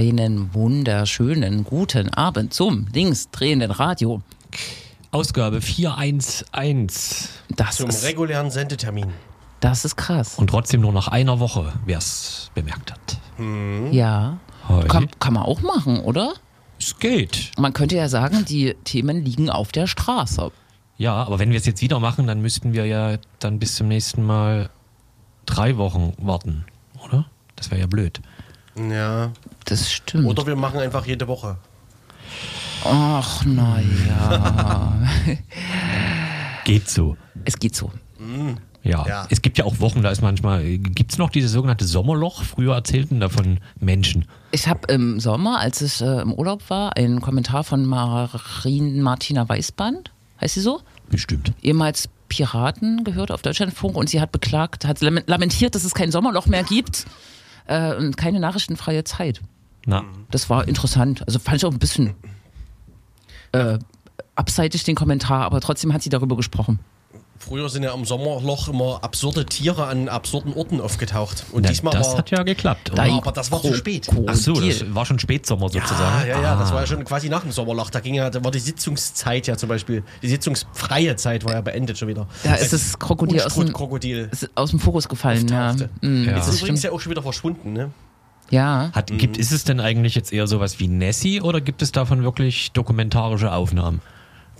Einen wunderschönen guten Abend zum linksdrehenden Radio. Ausgabe 411. Das Zum ist, regulären Sendetermin. das ist krass. Und trotzdem nur nach einer Woche, wer es bemerkt hat. Ja. Hi. Kann, kann man auch machen, oder? Es geht. Man könnte ja sagen, die Themen liegen auf der Straße. Ja, aber wenn wir es jetzt wieder machen, dann müssten wir ja dann bis zum nächsten Mal drei Wochen warten, oder? Das wäre ja blöd. Ja. Das stimmt. Oder wir machen einfach jede Woche. Ach, naja. Geht so. es geht so. Ja. Ja. Es gibt ja auch Wochen, da ist manchmal, gibt es noch dieses sogenannte Sommerloch? Früher erzählten davon Menschen. Ich habe im Sommer, als ich äh, im Urlaub war, einen Kommentar von Marin Martina Weißband, heißt sie so? Bestimmt. ehemals Piraten gehört auf Deutschlandfunk und sie hat beklagt, hat lament- lamentiert, dass es kein Sommerloch mehr gibt äh, und keine nachrichtenfreie Zeit. Na, Das war interessant. Also fand ich auch ein bisschen äh, abseitig den Kommentar, aber trotzdem hat sie darüber gesprochen. Früher sind ja am Sommerloch immer absurde Tiere an absurden Orten aufgetaucht. Und na, diesmal das war. hat ja geklappt. Oder? aber das war zu spät. Ach so, das war schon Spätsommer ja, sozusagen. ja, ja, das Ah. war ja schon quasi nach dem Sommerloch. Da ging ja, da war die Sitzungszeit ja zum Beispiel, die sitzungsfreie Zeit war ja beendet schon wieder. Da ist das Krokodil aus dem, Krokodil. ist aus dem Fokus gefallen. Ja. Mm, Ja. Jetzt das ist übrigens ja auch schon wieder verschwunden, ne? ja. Hat, gibt, ist es denn eigentlich jetzt eher sowas wie Nessie oder gibt es davon wirklich dokumentarische Aufnahmen?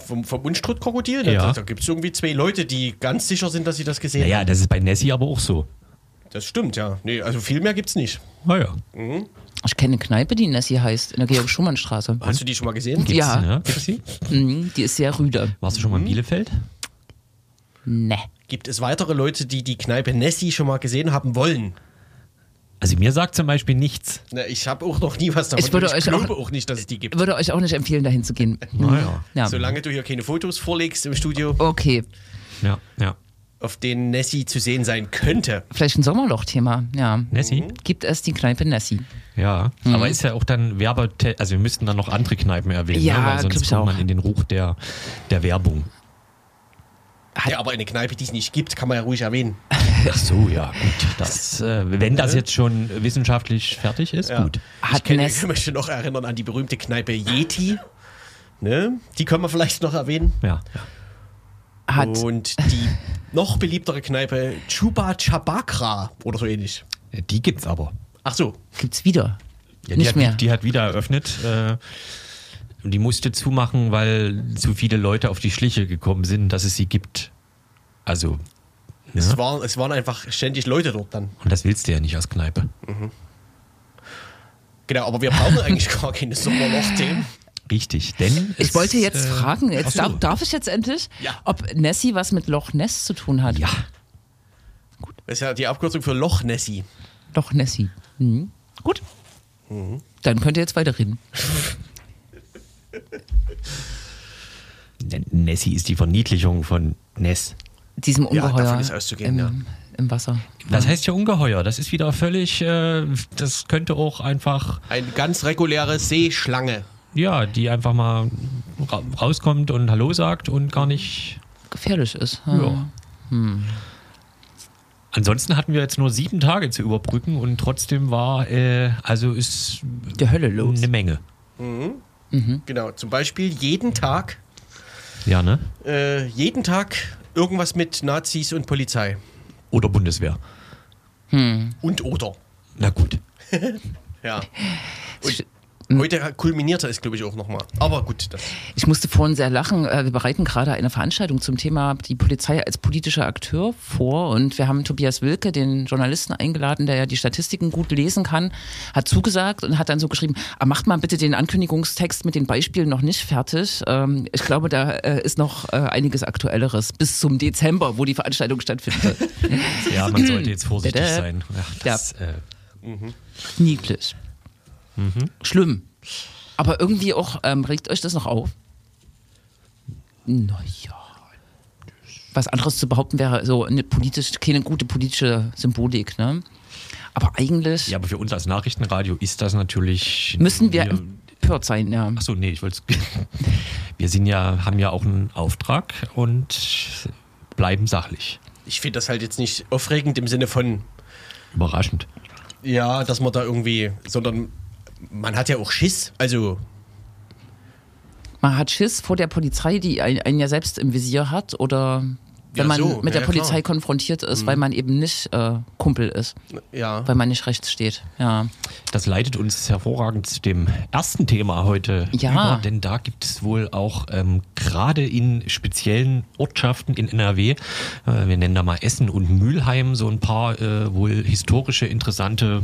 Vom, vom Unstrut-Krokodil? ne? Ja. Da, da gibt es irgendwie zwei Leute, die ganz sicher sind, dass sie das gesehen Naja, haben. das ist bei Nessie aber auch so. Das stimmt, ja. Nee, also viel mehr gibt's nicht. Naja. Ich kenne eine Kneipe, die Nessie heißt, in der Georg-Schumann-Straße. Hast du die schon mal gesehen? Ja. Ne? Gibt's die? Mhm, die ist sehr rüde. Warst du schon mal in Bielefeld? Ne. Gibt es weitere Leute, die die Kneipe Nessie schon mal gesehen haben wollen? Also mir sagt zum Beispiel nichts. Na, ich habe auch noch nie was davon. Ich würde und euch glaube auch- auch, nicht, dass es die gibt. Würde euch auch nicht empfehlen, dahin zu gehen. Naja. Ja. Solange du hier keine Fotos vorlegst im Studio, Okay, Ja, ja. auf denen Nessie zu sehen sein könnte. vielleicht ein Sommerloch-Thema. Ja. Nessie? Gibt es die Kneipe Nessie? Ja. Aber ist ja auch dann Werbe... Also wir müssten dann noch andere Kneipen erwähnen, Ja, ne? weil sonst ich kommt man in den Ruch der, der Werbung. Ja, aber eine Kneipe, die es nicht gibt, kann man ja ruhig erwähnen. Ach so, ja, gut. Das, äh, wenn das jetzt schon wissenschaftlich fertig ist, Ja. gut. Ich, Hat Ness- ich möchte noch erinnern an die berühmte Kneipe Yeti. Ne? Die können wir vielleicht noch erwähnen. Ja. Hat, Und die noch beliebtere Kneipe Chuba Chabakra oder so ähnlich. Die gibt's aber. Ach so. gibt's wieder? Ja, die, Nicht hat, mehr. Die, hat wieder eröffnet. Äh, und die musste zumachen, weil zu viele Leute auf die Schliche gekommen sind, dass es sie gibt. Also, Es, Ja. waren, es waren einfach ständig Leute dort dann. und das willst du ja nicht als Kneipe. Genau, aber wir brauchen eigentlich gar keine Sommerloch-Themen. Richtig, denn. Ich es, wollte jetzt äh, fragen, jetzt darf, darf ich jetzt endlich, Ja. ob Nessie was mit Loch Ness zu tun hat? Ja, Das ist ja die Abkürzung für Loch Nessie. Loch Nessie. Mhm. Gut. Dann könnt ihr jetzt weiterreden. Nessie ist die Verniedlichung von Ness. Diesem Ja, Ungeheuer davon ist auszugehen, im, ja. im Wasser. Das heißt ja ungeheuer. Das ist wieder völlig. Äh, das könnte auch einfach. Eine ganz reguläre Seeschlange. Ja, die einfach mal ra rauskommt und Hallo sagt und gar nicht. Gefährlich ist. Ja. Ansonsten hatten wir jetzt nur sieben Tage zu überbrücken und trotzdem war, äh, also ist Die Hölle los. eine Menge. Genau, zum Beispiel jeden Tag, Ja, ne? äh, jeden Tag irgendwas mit Nazis und Polizei. Oder Bundeswehr. Und oder. Na gut. Ja. Und heute kulminierte es, glaube ich, auch nochmal. Aber gut, das. Ich musste vorhin sehr lachen. Äh, Wir bereiten gerade eine Veranstaltung zum Thema die Polizei als politischer Akteur vor. Und wir haben Tobias Wilke, den Journalisten, eingeladen, der ja die Statistiken gut lesen kann, hat zugesagt und hat dann so geschrieben, ah, macht mal bitte den Ankündigungstext mit den Beispielen noch nicht fertig. Ähm, Ich glaube, da äh, ist noch äh, einiges Aktuelleres bis zum Dezember, wo die Veranstaltung stattfindet. Ja, man sollte jetzt vorsichtig sein. Ja, das, äh, Niedlich. Schlimm. Aber irgendwie auch, ähm, regt euch das noch auf? Naja. Was anderes zu behaupten wäre so eine politisch, keine gute politische Symbolik, ne? Aber eigentlich Ja, aber für uns als Nachrichtenradio ist das natürlich. müssen wir empört sein, ja. Achso, nee, ich wollte Wir sind ja, haben ja auch einen Auftrag und bleiben sachlich. Ich finde das halt jetzt nicht aufregend im Sinne von, Überraschend. ja, dass man da irgendwie, sondern man hat ja auch Schiss. Also, Man hat Schiss vor der Polizei, die ein- einen ja selbst im Visier hat oder wenn Ja, man so, mit ja, der Polizei klar. Mhm. konfrontiert ist, weil man eben nicht äh, Kumpel ist, ja. weil man nicht rechts steht. Ja. Das leitet uns hervorragend zu dem ersten Thema heute Ja. über, denn da gibt es wohl auch ähm, gerade in speziellen Ortschaften in NRW, äh, wir nennen da mal Essen und Mülheim, so ein paar äh, wohl historische, interessante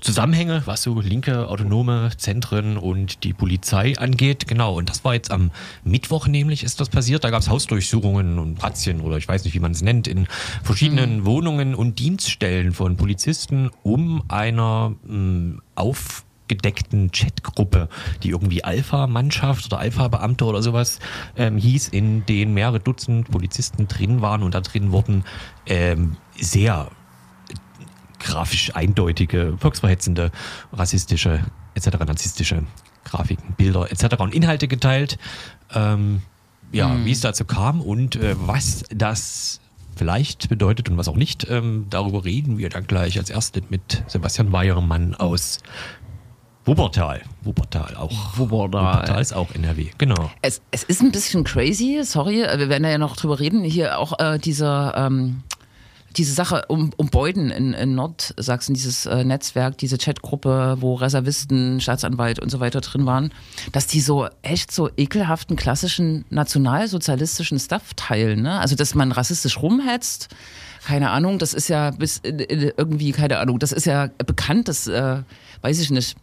Zusammenhänge, was so linke autonome Zentren und die Polizei angeht. Genau, und das war jetzt am Mittwoch nämlich ist das passiert. Da gab es Hausdurchsuchungen und Razzien oder ich weiß nicht, wie man es nennt, in verschiedenen Wohnungen und Dienststellen von Polizisten, um einer mh, aufgedeckten Chatgruppe, die irgendwie Alpha-Mannschaft oder Alpha-Beamte oder sowas ähm, hieß, in denen mehrere Dutzend Polizisten drin waren und da drin wurden ähm, sehr grafisch eindeutige, volksverhetzende, rassistische etc. narzisstische Grafiken, Bilder etc. und Inhalte geteilt. Ähm, ja, wie es dazu kam und äh, was das vielleicht bedeutet und was auch nicht, ähm, darüber reden wir dann gleich als erstes mit Sebastian Weiermann aus Wuppertal. Wuppertal auch. Wuppertal. Wuppertal ist auch NRW, genau. Es, es ist ein bisschen crazy, sorry, äh, wir werden da ja noch drüber reden. Hier auch äh, diese, ähm, diese Sache um, um Beuden in, in Nordsachsen, dieses äh, Netzwerk, diese Chatgruppe, wo Reservisten, Staatsanwalt und so weiter drin waren, dass die so echt so ekelhaften klassischen nationalsozialistischen Stuff teilen. Ne? Also, dass man rassistisch rumhetzt. Keine Ahnung, das ist ja bis irgendwie, keine Ahnung, das ist ja bekannt, das äh, weiß ich nicht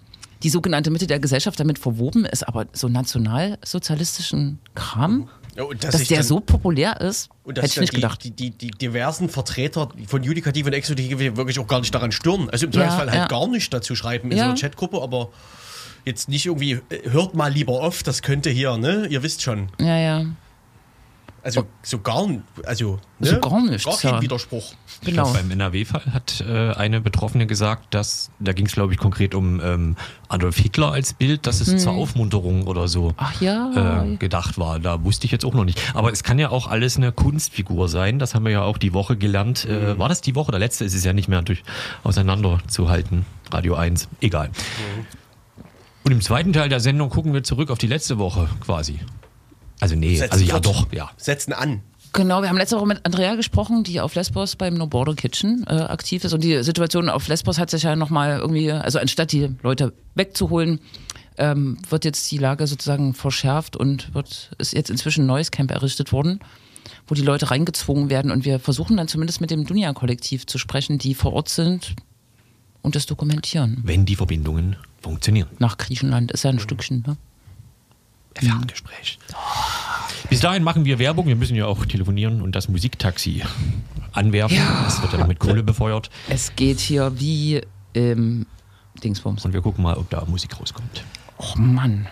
die sogenannte Mitte der Gesellschaft damit verwoben ist, aber so nationalsozialistischen Kram, Ja, und dass sich der dann- so populär ist, Und hätte dass ich nicht die, gedacht. Die, die, die diversen Vertreter von Judikative und Exekutive wirklich auch gar nicht daran stören. Also im Ja, Zweifelsfall halt ja. gar nicht dazu schreiben in Ja. so einer Chatgruppe, aber jetzt nicht irgendwie, äh, hört mal lieber auf, das könnte hier, ne? Ihr wisst schon. Ja, ja, Also so gar nicht, also ne? So gar nichts, Gar kein ja. Widerspruch. Ich genau. glaub, beim NRW-Fall hat äh, eine Betroffene gesagt, dass, da ging es glaube ich konkret um ähm, Adolf Hitler als Bild, dass es zur Aufmunterung oder so Hm. Ach ja. äh, gedacht war. Da wusste ich jetzt auch noch nicht. Aber es kann ja auch alles eine Kunstfigur sein. Das haben wir ja auch die Woche gelernt. Äh, war das die Woche? Der letzte ist es ja nicht mehr durch auseinanderzuhalten. Radio 1. Egal. Und im zweiten Teil der Sendung gucken wir zurück auf die letzte Woche quasi. Also nee, Setzen also ja doch, ja. Setzen an. Genau, wir haben letzte Woche mit Andrea gesprochen, die auf Lesbos beim No Border Kitchen äh, aktiv ist. Und die Situation auf Lesbos hat sich ja nochmal irgendwie, also anstatt die Leute wegzuholen, ähm, wird jetzt die Lage sozusagen verschärft und wird, ist jetzt inzwischen ein neues Camp errichtet worden, wo die Leute reingezwungen werden. Und wir versuchen dann zumindest mit dem Dunia-Kollektiv zu sprechen, die vor Ort sind und das dokumentieren. Wenn die Verbindungen funktionieren. Nach Griechenland ist ja ein Stückchen, ne? Ferngespräch. Bis dahin machen wir Werbung. Wir müssen ja auch telefonieren und das Musiktaxi anwerfen. Ja. Das wird ja mit Kohle befeuert. Es geht hier wie im Dingsbums. Und wir gucken mal, ob da Musik rauskommt. Oh Mann.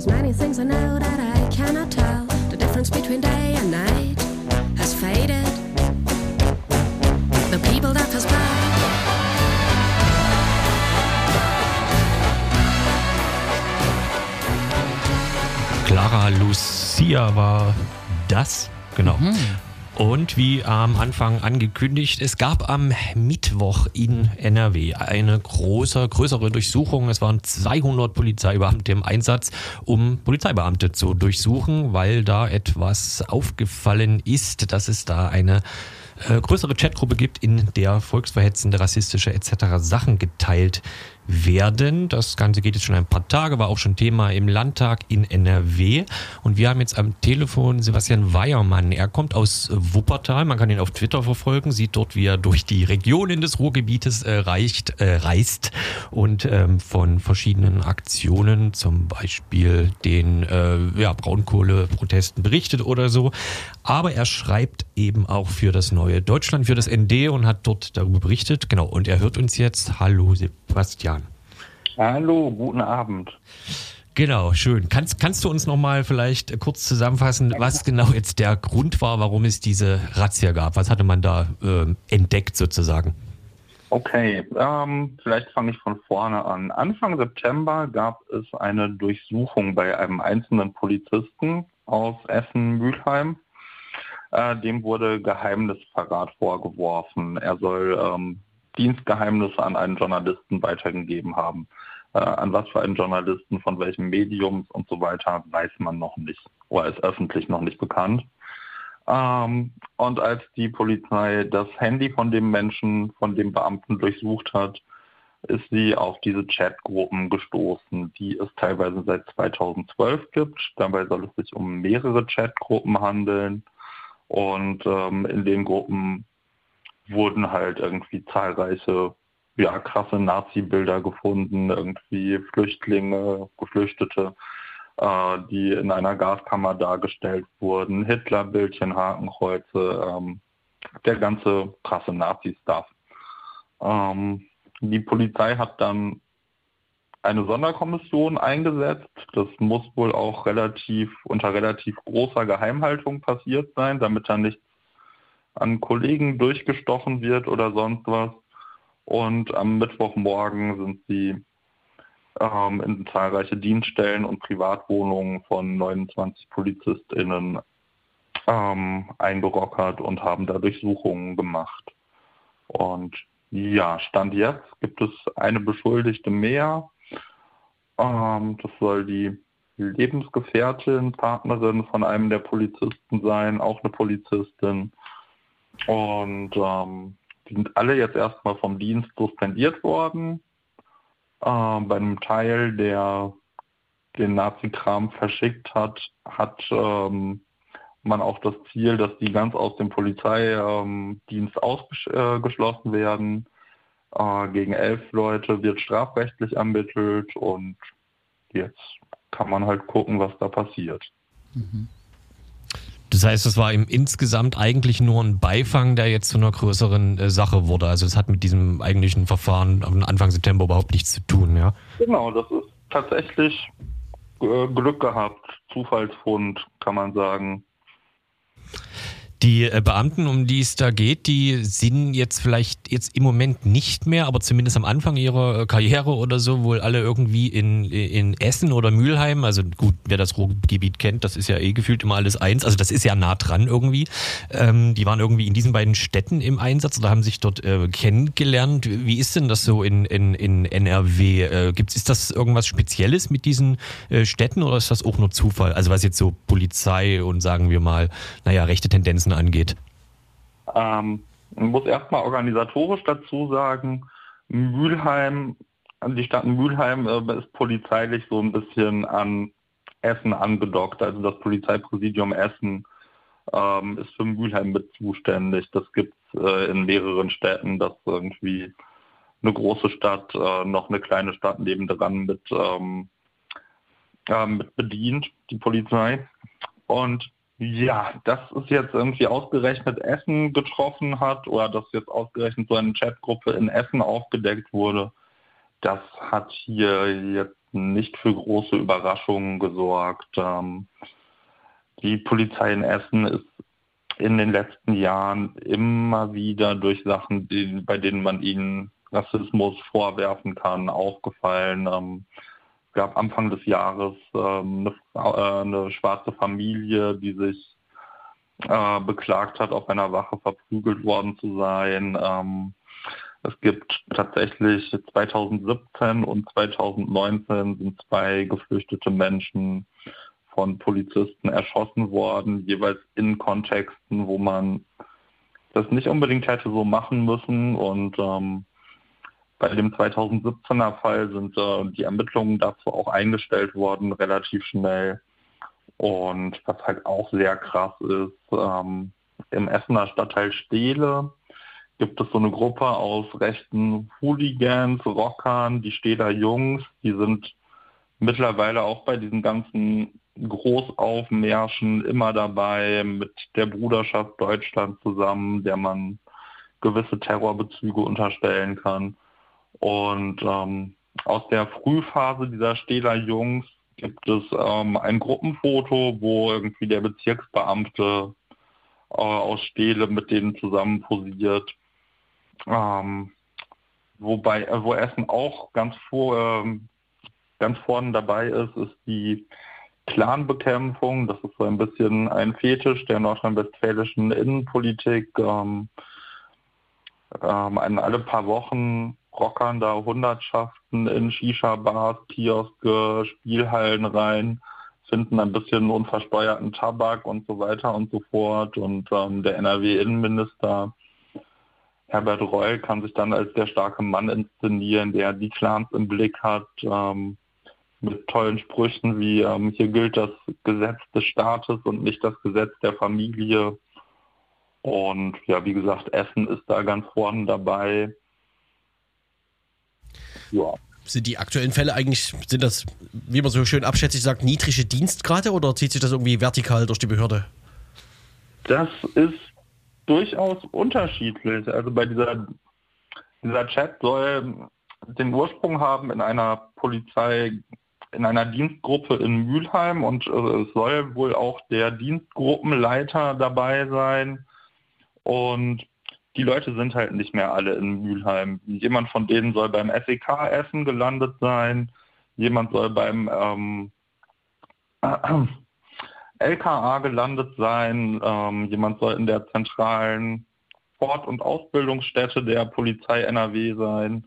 There's many things I know that I cannot tell. The difference between day and night has faded. The people that pass by. Clara Lucia war das. Genau. Und wie am Anfang angekündigt, es gab am Mittwoch in NRW eine große, größere Durchsuchung. Es waren 200 Polizeibeamte im Einsatz, um Polizeibeamte zu durchsuchen, weil da etwas aufgefallen ist, dass es da eine äh, größere Chatgruppe gibt, in der volksverhetzende, rassistische etc. Sachen geteilt werden. Das Ganze geht jetzt schon ein paar Tage, war auch schon Thema im Landtag in NRW. Und wir haben jetzt am Telefon Sebastian Weiermann. Er kommt aus Wuppertal. Man kann ihn auf Twitter verfolgen, sieht dort, wie er durch die Regionen des Ruhrgebietes äh, reicht, äh, reist und ähm, von verschiedenen Aktionen, zum Beispiel den äh, ja, Braunkohleprotesten berichtet oder so. Aber er schreibt eben auch für das neue Deutschland, für das ND und hat dort darüber berichtet. Genau. Und er hört uns jetzt. Hallo, Sebastian. Hallo, guten Abend. Genau, schön. Kannst, kannst du uns noch mal vielleicht kurz zusammenfassen, was genau jetzt der Grund war, warum es diese Razzia gab? Was hatte man da äh, entdeckt sozusagen? Okay, ähm, vielleicht fange ich von vorne an. Anfang September gab es eine Durchsuchung bei einem einzelnen Polizisten aus Essen-Mülheim. Äh, dem wurde Geheimnisverrat vorgeworfen. Er soll ähm, Dienstgeheimnisse an einen Journalisten weitergegeben haben. Äh, an was für einen Journalisten, von welchem Medium und so weiter, weiß man noch nicht oder ist öffentlich noch nicht bekannt. Ähm, und als die Polizei das Handy von dem Menschen, von dem Beamten durchsucht hat, ist sie auf diese Chatgruppen gestoßen, die es teilweise seit 2012 gibt. Dabei soll es sich um mehrere Chatgruppen handeln. Und ähm, in den Gruppen wurden halt irgendwie zahlreiche, ja, krasse Nazi-Bilder gefunden, irgendwie Flüchtlinge, Geflüchtete, äh, die in einer Gaskammer dargestellt wurden, Hitler-Bildchen, Hakenkreuze, ähm, der ganze krasse Nazi-Stuff. Ähm, die Polizei hat dann eine Sonderkommission eingesetzt. Das muss wohl auch relativ unter relativ großer Geheimhaltung passiert sein, damit da nichts an Kollegen durchgestochen wird oder sonst was. Und am Mittwochmorgen sind sie ähm, in zahlreiche Dienststellen und Privatwohnungen von 29 PolizistInnen ähm, eingerockert und haben da Durchsuchungen gemacht. Und ja, Stand jetzt gibt es eine Beschuldigte mehr. Ähm, das soll die Lebensgefährtin, Partnerin von einem der Polizisten sein, auch eine Polizistin. Und ähm, die sind alle jetzt erstmal vom Dienst suspendiert worden. Ähm, bei einem Teil, der den Nazi-Kram verschickt hat, hat ähm, man auch das Ziel, dass die ganz aus dem Polizeidienst ähm, ausgeschlossen werden. Äh, gegen elf Leute wird strafrechtlich ermittelt und jetzt kann man halt gucken, was da passiert. Mhm. Das heißt, es war im insgesamt eigentlich nur ein Beifang, der jetzt zu einer größeren äh, Sache wurde. Also es hat mit diesem eigentlichen Verfahren Anfang September überhaupt nichts zu tun, ja? Genau, das ist tatsächlich äh, Glück gehabt, Zufallsfund, kann man sagen. Die äh, Beamten, um die es da geht, die sind jetzt vielleicht jetzt im Moment nicht mehr, aber zumindest am Anfang ihrer äh, Karriere oder so wohl alle irgendwie in, in Essen oder Mülheim. Also gut, wer das Ruhrgebiet kennt, das ist ja eh gefühlt immer alles eins. Also das ist ja nah dran irgendwie. Ähm, die waren irgendwie in diesen beiden Städten im Einsatz oder haben sich dort äh, kennengelernt. Wie ist denn das so in, in, in NRW? Äh, gibt's, ist das irgendwas Spezielles mit diesen äh, Städten oder ist das auch nur Zufall? Also was jetzt so Polizei und sagen wir mal, naja, rechte Tendenzen Finanzen angeht? Ähm, man muss erstmal organisatorisch dazu sagen, Mülheim, die Stadt Mülheim äh, ist polizeilich so ein bisschen an Essen angedockt. Also das Polizeipräsidium Essen ähm, ist für Mülheim mit zuständig. Das gibt es äh, in mehreren Städten, dass irgendwie eine große Stadt äh, noch eine kleine Stadt nebendran mit, ähm, äh, mit bedient, die Polizei. Und ja, dass es jetzt irgendwie ausgerechnet Essen getroffen hat oder dass jetzt ausgerechnet so eine Chatgruppe in Essen aufgedeckt wurde, das hat hier jetzt nicht für große Überraschungen gesorgt. Ähm, die Polizei in Essen ist in den letzten Jahren immer wieder durch Sachen, bei denen man ihnen Rassismus vorwerfen kann, aufgefallen. Gab Anfang des Jahres ähm, eine, äh, eine, schwarze Familie, die sich äh, beklagt hat, auf einer Wache verprügelt worden zu sein. Ähm, es gibt tatsächlich 2017 und 2019 sind zwei geflüchtete Menschen von Polizisten erschossen worden, jeweils in Kontexten, wo man das nicht unbedingt hätte so machen müssen. Und ähm, bei dem 2017er Fall sind äh, die Ermittlungen dazu auch eingestellt worden, relativ schnell. Und was halt auch sehr krass ist, ähm, im Essener Stadtteil Steele gibt es so eine Gruppe aus rechten Hooligans, Rockern, die Stehler Jungs, die sind mittlerweile auch bei diesen ganzen Großaufmärschen immer dabei mit der Bruderschaft Deutschland zusammen, der man gewisse Terrorbezüge unterstellen kann. Und ähm, aus der Frühphase dieser Stehler Jungs gibt es ähm, ein Gruppenfoto, wo irgendwie der Bezirksbeamte äh, aus Stehle mit denen zusammen posiert. Ähm, wobei, äh, wo Essen auch ganz vor, ähm, ganz vorne dabei ist, ist die Clanbekämpfung. Das ist so ein bisschen ein Fetisch der nordrhein-westfälischen Innenpolitik. Ähm, ähm, alle paar Wochen rockern da Hundertschaften in Shisha-Bars, Kioske, Spielhallen rein, finden ein bisschen unversteuerten Tabak und so weiter und so fort. Und ähm, der NRW-Innenminister Herbert Reul kann sich dann als der starke Mann inszenieren, der die Clans im Blick hat, ähm, mit tollen Sprüchen wie ähm, hier gilt das Gesetz des Staates und nicht das Gesetz der Familie. Und ja, wie gesagt, Essen ist da ganz vorne dabei. Ja. Sind die aktuellen Fälle eigentlich, sind das, wie man so schön abschätzig sagt, niedrige Dienstgrade oder zieht sich das irgendwie vertikal durch die Behörde? Das ist durchaus unterschiedlich. Also bei dieser, dieser Chat soll den Ursprung haben in einer Polizei, in einer Dienstgruppe in Mülheim und äh, es soll wohl auch der Dienstgruppenleiter dabei sein. Und die Leute sind halt nicht mehr alle in Mülheim. Jemand von denen soll beim SEK Essen gelandet sein, jemand soll beim ähm, äh, LKA gelandet sein, ähm, jemand soll in der zentralen Fort- und Ausbildungsstätte der Polizei NRW sein.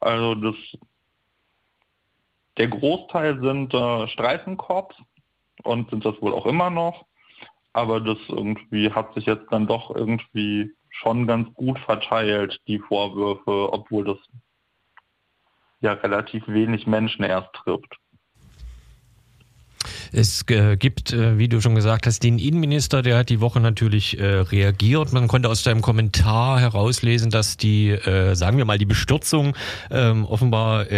Also das, der Großteil sind äh, Streifenkorps und sind das wohl auch immer noch. Aber das irgendwie hat sich jetzt dann doch irgendwie schon ganz gut verteilt, die Vorwürfe, obwohl das ja relativ wenig Menschen erst trifft. Es äh, gibt, äh, wie du schon gesagt hast, den Innenminister, der hat die Woche natürlich äh, reagiert. Man konnte aus deinem Kommentar herauslesen, dass die, sagen wir mal, die Bestürzung ähm, offenbar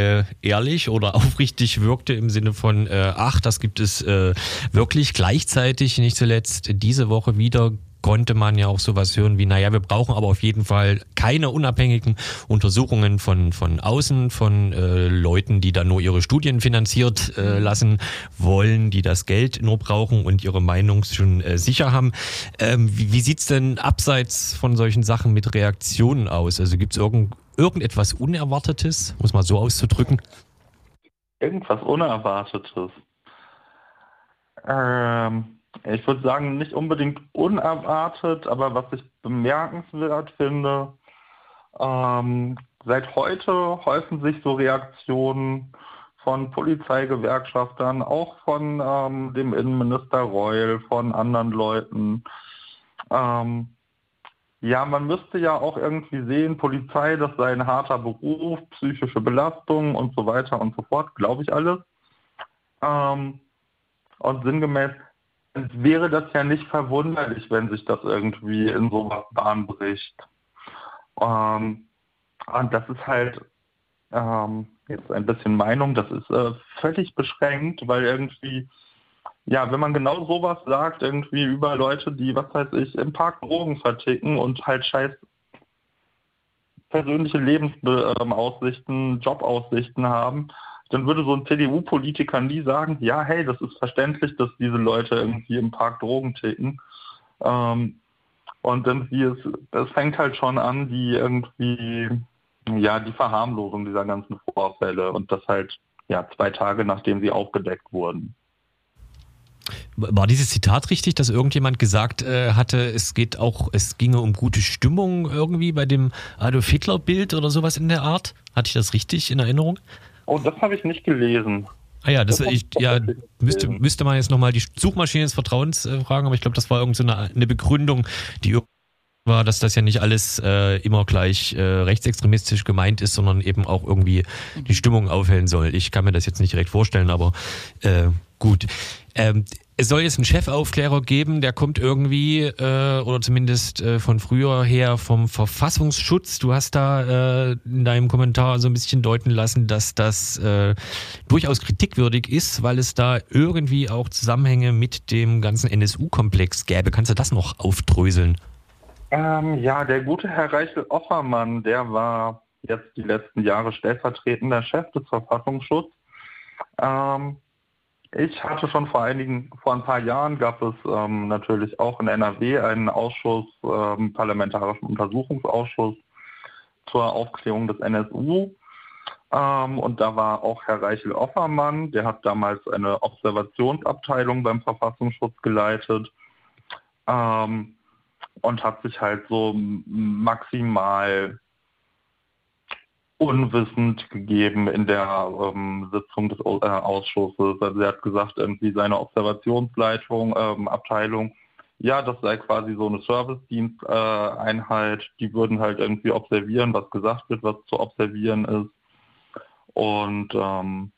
ehrlich oder aufrichtig wirkte im Sinne von, ach, das gibt es wirklich gleichzeitig, nicht zuletzt diese Woche wieder konnte man ja auch sowas hören wie, naja, wir brauchen aber auf jeden Fall keine unabhängigen Untersuchungen von, von außen, von äh, Leuten, die da nur ihre Studien finanziert äh, lassen wollen, die das Geld nur brauchen und ihre Meinung schon äh, sicher haben. Ähm, wie wie sieht's denn abseits von solchen Sachen mit Reaktionen aus? Also gibt's irgend, irgendetwas Unerwartetes, muss man so auszudrücken? Irgendwas Unerwartetes. Ähm ich würde sagen, nicht unbedingt unerwartet, aber was ich bemerkenswert finde, ähm, seit heute häufen sich so Reaktionen von Polizeigewerkschaftern, auch von ähm, dem Innenminister Reul, von anderen Leuten. Ähm, ja, man müsste ja auch irgendwie sehen, Polizei, das sei ein harter Beruf, psychische Belastung und so weiter und so fort, glaube ich alles. Ähm, und sinngemäß, wäre das ja nicht verwunderlich, wenn sich das irgendwie in sowas Bahn bricht. Ähm, und das ist halt ähm, jetzt ein bisschen Meinung, das ist äh, völlig beschränkt, weil irgendwie, ja, wenn man genau sowas sagt, irgendwie über Leute, die, was weiß ich, im Park Drogen verticken und halt scheiß persönliche Lebensaussichten, Jobaussichten haben, dann würde so ein CDU-Politiker nie sagen, ja, hey, das ist verständlich, dass diese Leute irgendwie im Park Drogen ticken. Ähm, und irgendwie es, es fängt halt schon an, die irgendwie, ja, die Verharmlosung dieser ganzen Vorfälle und das halt, ja, zwei Tage nachdem sie aufgedeckt wurden. War dieses Zitat richtig, dass irgendjemand gesagt äh, hatte, es geht auch, es ginge um gute Stimmung irgendwie bei dem Adolf Hitler Bild oder sowas in der Art? Hatte ich das richtig in Erinnerung? Oh, das habe ich nicht gelesen. Ah ja, das, ich, ja, müsste, müsste man jetzt nochmal die Suchmaschine des Vertrauens äh, fragen, aber ich glaube, das war irgendeine so eine, eine Begründung, die war, dass das ja nicht alles äh, immer gleich äh, rechtsextremistisch gemeint ist, sondern eben auch irgendwie die Stimmung aufhellen soll. Ich kann mir das jetzt nicht direkt vorstellen, aber äh, gut. Ähm, es soll jetzt einen Chefaufklärer geben, der kommt irgendwie, äh, oder zumindest äh, von früher her vom Verfassungsschutz. Du hast da äh, in deinem Kommentar so ein bisschen deuten lassen, dass das äh, durchaus kritikwürdig ist, weil es da irgendwie auch Zusammenhänge mit dem ganzen NSU-Komplex gäbe. Kannst du das noch aufdröseln? Ähm, ja, der gute Herr Reichel Offermann, der war jetzt die letzten Jahre stellvertretender Chef des Verfassungsschutzes. Ähm, ich hatte schon vor einigen, vor ein paar Jahren gab es ähm, natürlich auch in NRW einen Ausschuss, ähm, parlamentarischen Untersuchungsausschuss zur Aufklärung des NSU. Ähm, und da war auch Herr Reichel Offermann, der hat damals eine Observationsabteilung beim Verfassungsschutz geleitet ähm, und hat sich halt so maximal unwissend gegeben in der ähm, Sitzung des äh, Ausschusses. Also er hat gesagt, irgendwie seine Observationsleitung, ähm, Abteilung, ja, das sei quasi so eine Servicediensteinheit, die würden halt irgendwie observieren, was gesagt wird, was zu observieren ist. Und ähm,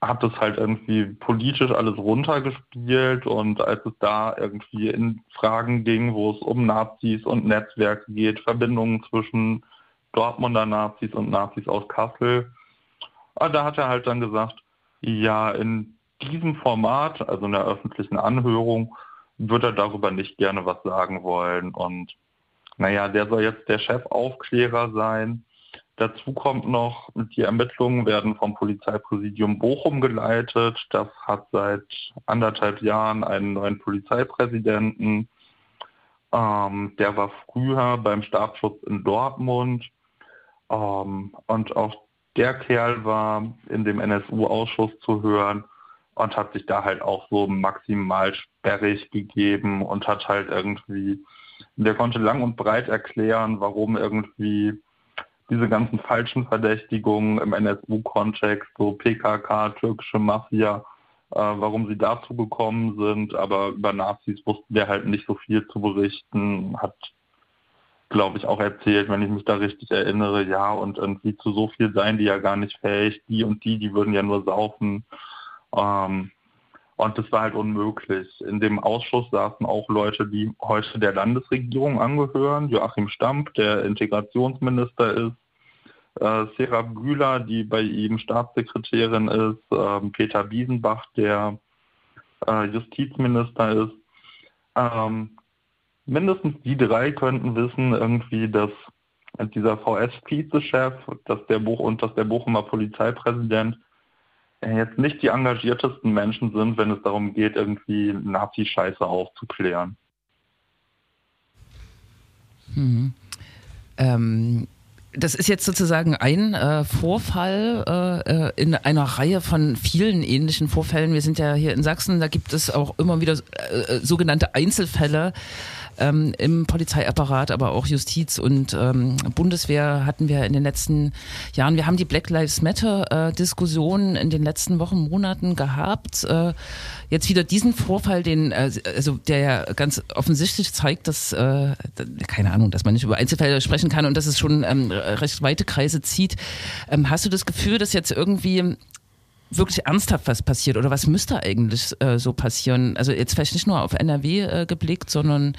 hat es halt irgendwie politisch alles runtergespielt und als es da irgendwie in Fragen ging, wo es um Nazis und Netzwerke geht, Verbindungen zwischen Dortmunder Nazis und Nazis aus Kassel. Ah, da hat er halt dann gesagt, ja, in diesem Format, also in der öffentlichen Anhörung, wird er darüber nicht gerne was sagen wollen. Und naja, der soll jetzt der Chefaufklärer sein. Dazu kommt noch, die Ermittlungen werden vom Polizeipräsidium Bochum geleitet. Das hat seit anderthalb Jahren einen neuen Polizeipräsidenten. Ähm, der war früher beim Staatsschutz in Dortmund. Ähm, und auch der Kerl war in dem NSU-Ausschuss zu hören und hat sich da halt auch so maximal sperrig gegeben und hat halt irgendwie, der konnte lang und breit erklären, warum irgendwie diese ganzen falschen Verdächtigungen im NSU-Kontext, so PKK, türkische Mafia, äh, warum sie dazu gekommen sind, aber über Nazis wussten der halt nicht so viel zu berichten, hat glaube ich, auch erzählt, wenn ich mich da richtig erinnere, ja, und irgendwie zu so viel seien die ja gar nicht fähig, die und die, die würden ja nur saufen. Ähm, und das war halt unmöglich. In dem Ausschuss saßen auch Leute, die heute der Landesregierung angehören. Joachim Stamp, der Integrationsminister ist, äh, Sarah Bühler, die bei ihm Staatssekretärin ist, äh, Peter Biesenbach, der äh, Justizminister ist. Ähm, mindestens die drei könnten wissen irgendwie, dass dieser VS-Vizechef, dass der Buch und dass der Bochumer Polizeipräsident jetzt nicht die engagiertesten Menschen sind, wenn es darum geht, irgendwie Nazi-Scheiße aufzuklären. Mhm. Ähm, das ist jetzt sozusagen ein äh, Vorfall äh, äh, in einer Reihe von vielen ähnlichen Vorfällen. Wir sind ja hier in Sachsen, da gibt es auch immer wieder äh, äh sogenannte Einzelfälle ähm, im Polizeiapparat, aber auch Justiz und ähm, Bundeswehr hatten wir in den letzten Jahren. Wir haben die Black Lives Matter-Diskussion äh, in den letzten Wochen, Monaten gehabt. Jetzt wieder diesen Vorfall, den, äh, also der ja ganz offensichtlich zeigt, dass, äh, keine Ahnung, dass man nicht über Einzelfälle sprechen kann und dass es schon ähm, recht weite Kreise zieht. Ähm, hast du das Gefühl, dass jetzt irgendwie wirklich ernsthaft was passiert oder was müsste eigentlich äh, so passieren? Also jetzt vielleicht nicht nur auf NRW äh, geblickt, sondern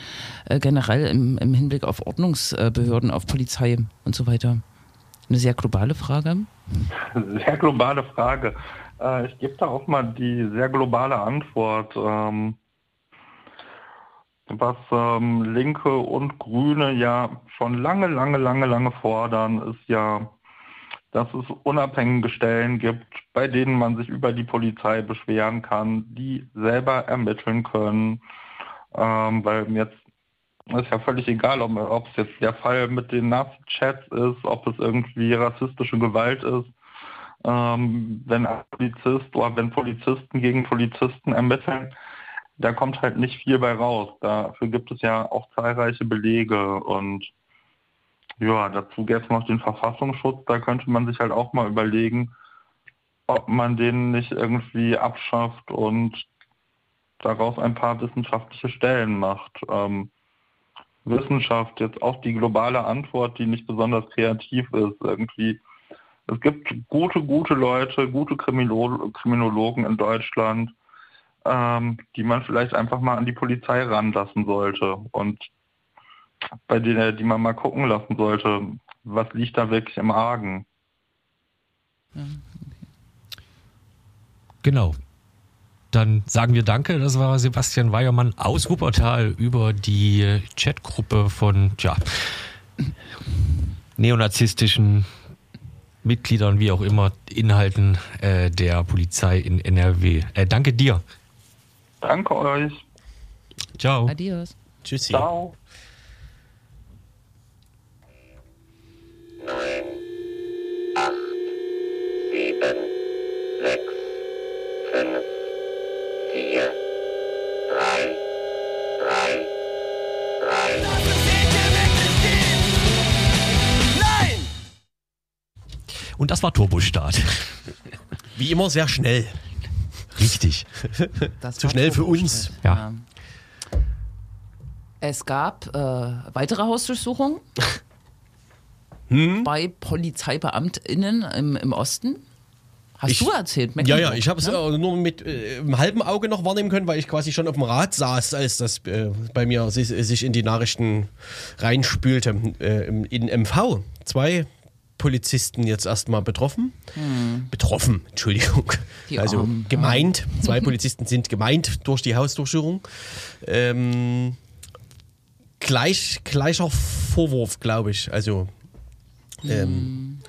äh, generell im, im, Hinblick auf Ordnungsbehörden, auf Polizei und so weiter. Eine sehr globale Frage. Sehr globale Frage. Äh, ich gebe da auch mal die sehr globale Antwort. Ähm, was ähm, Linke und Grüne ja schon lange, lange, lange, lange fordern, ist ja dass es unabhängige Stellen gibt, bei denen man sich über die Polizei beschweren kann, die selber ermitteln können, ähm, weil jetzt ist ja völlig egal, ob, es jetzt der Fall mit den Nazi-Chats ist, ob es irgendwie rassistische Gewalt ist. Ähm, wenn Polizist oder wenn Polizisten gegen Polizisten ermitteln, da kommt halt nicht viel bei raus. Dafür gibt es ja auch zahlreiche Belege und ja, dazu gäbe es noch den Verfassungsschutz. Da könnte man sich halt auch mal überlegen, ob man den nicht irgendwie abschafft und daraus ein paar wissenschaftliche Stellen macht. Ähm, Wissenschaft jetzt auch die globale Antwort, die nicht besonders kreativ ist irgendwie. Es gibt gute, gute Leute, gute Kriminolo Kriminologen in Deutschland, ähm, die man vielleicht einfach mal an die Polizei ranlassen sollte und bei denen, die man mal gucken lassen sollte, was liegt da wirklich im Argen. Genau. Dann sagen wir Danke. Das war Sebastian Weiermann aus Wuppertal über die Chatgruppe von tja, neonazistischen Mitgliedern, wie auch immer, Inhalten äh, der Polizei in NRW. Äh, danke dir. Danke euch. Ciao. Adios. Tschüssi. Ciao. Und das war Turbostart. Wie immer sehr schnell. Richtig. Das Zu schnell für uns. Ja. Es gab äh, weitere Hausdurchsuchungen Hm? bei PolizeibeamtInnen im, im Osten. Hast Ich- du erzählt, Ja, Mecklenburg, ja, ich habe es ne? äh, nur mit äh, einem halben Auge noch wahrnehmen können, weil ich quasi schon auf dem Rad saß, als das äh, bei mir sich, sich in die Nachrichten reinspülte. Äh, in MV zwei Polizisten jetzt erstmal betroffen. Betroffen, Entschuldigung. Hm. Die also Armen. gemeint. Zwei Polizisten sind gemeint durch die Hausdurchsuchung. Ähm, gleich, gleicher Vorwurf, glaube ich. Also Hm. ähm,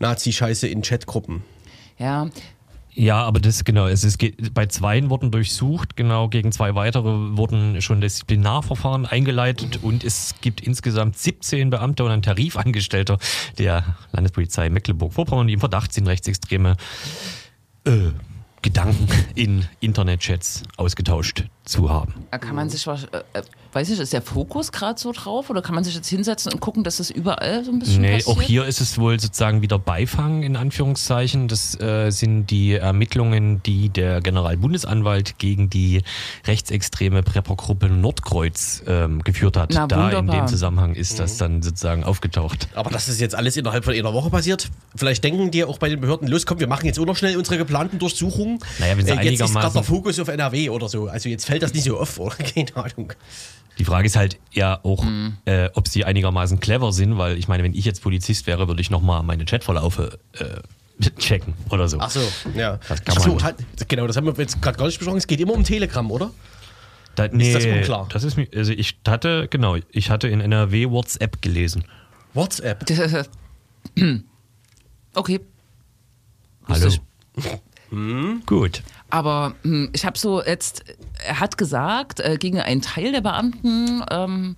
Nazi-Scheiße in Chatgruppen. Ja, Ja, aber das genau, es ist, bei zweien wurden durchsucht, genau, gegen zwei weitere wurden schon Disziplinarverfahren eingeleitet und es gibt insgesamt 17 Beamte und ein Tarifangestellter der Landespolizei Mecklenburg-Vorpommern, die im Verdacht sind, rechtsextreme äh, Gedanken in Internetchats ausgetauscht zu haben. da kann man sich, wahrsch- äh, äh, weiß ich, ist der Fokus gerade so drauf oder kann man sich jetzt hinsetzen und gucken, dass das überall so ein bisschen Nee, passiert? auch hier ist es wohl sozusagen wieder Beifang in Anführungszeichen. Das äh, sind die Ermittlungen, die der Generalbundesanwalt gegen die rechtsextreme Preppergruppe Nordkreuz ähm, geführt hat. Na, da in wunderbar. dem Zusammenhang ist das dann sozusagen aufgetaucht. Aber das ist jetzt alles innerhalb von einer Woche passiert. Vielleicht denken die auch bei den Behörden, los, komm, wir machen jetzt auch noch schnell unsere geplanten Durchsuchungen. Naja, wenn sie äh, jetzt ist gerade der Fokus auf NRW oder so. Also jetzt fällt das nicht so auf, oder? Keine Ahnung. Die Frage ist halt ja auch, Mhm. äh, ob sie einigermaßen clever sind, weil ich meine, wenn ich jetzt Polizist wäre, würde ich nochmal meine Chatverlaufe äh, checken oder so. Ach so, ja. Das kann Ach so, man. halt, genau, das haben wir jetzt gerade gar nicht besprochen. Es geht immer um Telegram, oder? Da, nee, das unklar? Das ist mir, also ich hatte, genau, ich hatte in NRW WhatsApp gelesen. WhatsApp. okay, Hallo. ich. Gut. Aber hm, ich habe so jetzt, er hat gesagt, äh, gegen einen Teil der Beamten ähm,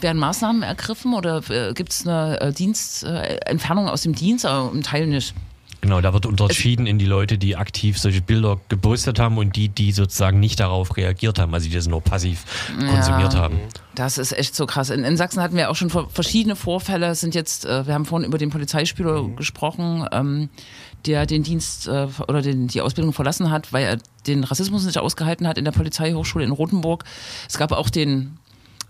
werden Maßnahmen ergriffen oder äh, gibt es eine äh, Dienst, äh, Entfernung aus dem Dienst, aber im Teil nicht. Genau, da wird unterschieden in die Leute, die aktiv solche Bilder gepostet haben und die, die sozusagen nicht darauf reagiert haben, also die das nur passiv konsumiert haben. Das ist echt so krass. In, in Sachsen hatten wir auch schon verschiedene Vorfälle. Sind jetzt, wir haben vorhin über den Polizeispieler gesprochen, ähm, der den Dienst äh, oder den, die Ausbildung verlassen hat, weil er den Rassismus nicht ausgehalten hat in der Polizeihochschule in Rothenburg. Es gab auch den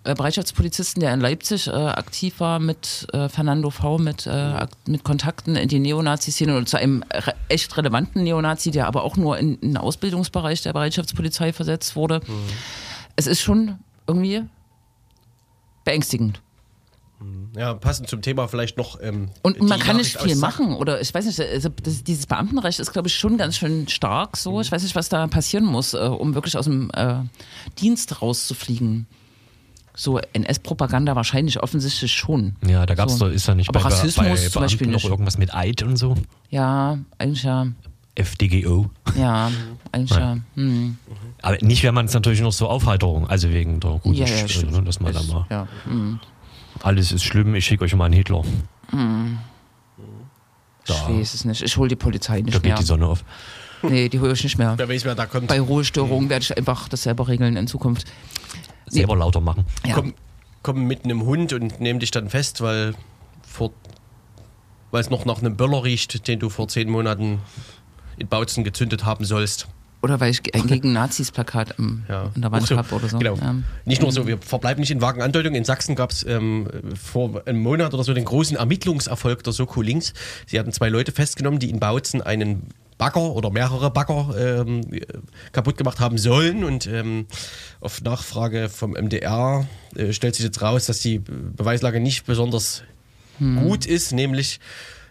äh, Bereitschaftspolizisten, der in Leipzig äh, aktiv war mit äh, Fernando V., mit, äh, mit Kontakten in die Neonazi-Szene und zu einem re echt relevanten Neonazi, der aber auch nur in, in den Ausbildungsbereich der Bereitschaftspolizei versetzt wurde. Es ist schon irgendwie beängstigend. Ja, passend zum Thema vielleicht noch. Ähm, Und man kann nicht Nachricht viel aus machen. Oder ich weiß nicht, also das, dieses Beamtenrecht ist, glaube ich, schon ganz schön stark so. Ich weiß nicht, was da passieren muss, äh, um wirklich aus dem äh, Dienst rauszufliegen. So NS-Propaganda wahrscheinlich offensichtlich schon. Ja, da gab's So. doch, ist da nicht Aber bei, Rassismus bei zum Beispiel noch nicht. irgendwas mit Eid und so? Ja, eigentlich ja. FDGO. Ja, eigentlich ja. Hm. Aber nicht, wenn man es natürlich noch so Aufheiterung, also wegen der guten Ja, ja, Sch- ne, dass man da mal, Ja. Hm. Alles ist schlimm, ich schicke euch mal einen Hitler. Ich weiß es nicht. Ich hole die Polizei Da nicht geht mehr. die Sonne auf. Nee, die hole ich nicht mehr. Wer weiß, wer da kommt. Bei Ruhestörungen werde ich einfach das selber regeln in Zukunft. Selber lauter machen. Ja. Komm, komm mit einem Hund und nehmen dich dann fest, weil es noch nach einem Böller riecht, den du vor zehn Monaten in Bautzen gezündet haben sollst. Oder weil ich ein gegen Nazis Plakat im, Ja. der Wand so, habe oder so. Genau. Ja. Nicht nur so, wir verbleiben nicht in vagen Andeutungen. In Sachsen gab es ähm, vor einem Monat oder so den großen Ermittlungserfolg der Soko Links. Sie hatten zwei Leute festgenommen, die in Bautzen einen Bagger oder mehrere Bagger ähm, kaputt gemacht haben sollen. Und ähm, auf Nachfrage vom MDR äh, stellt sich jetzt raus, dass die Beweislage nicht besonders gut ist, nämlich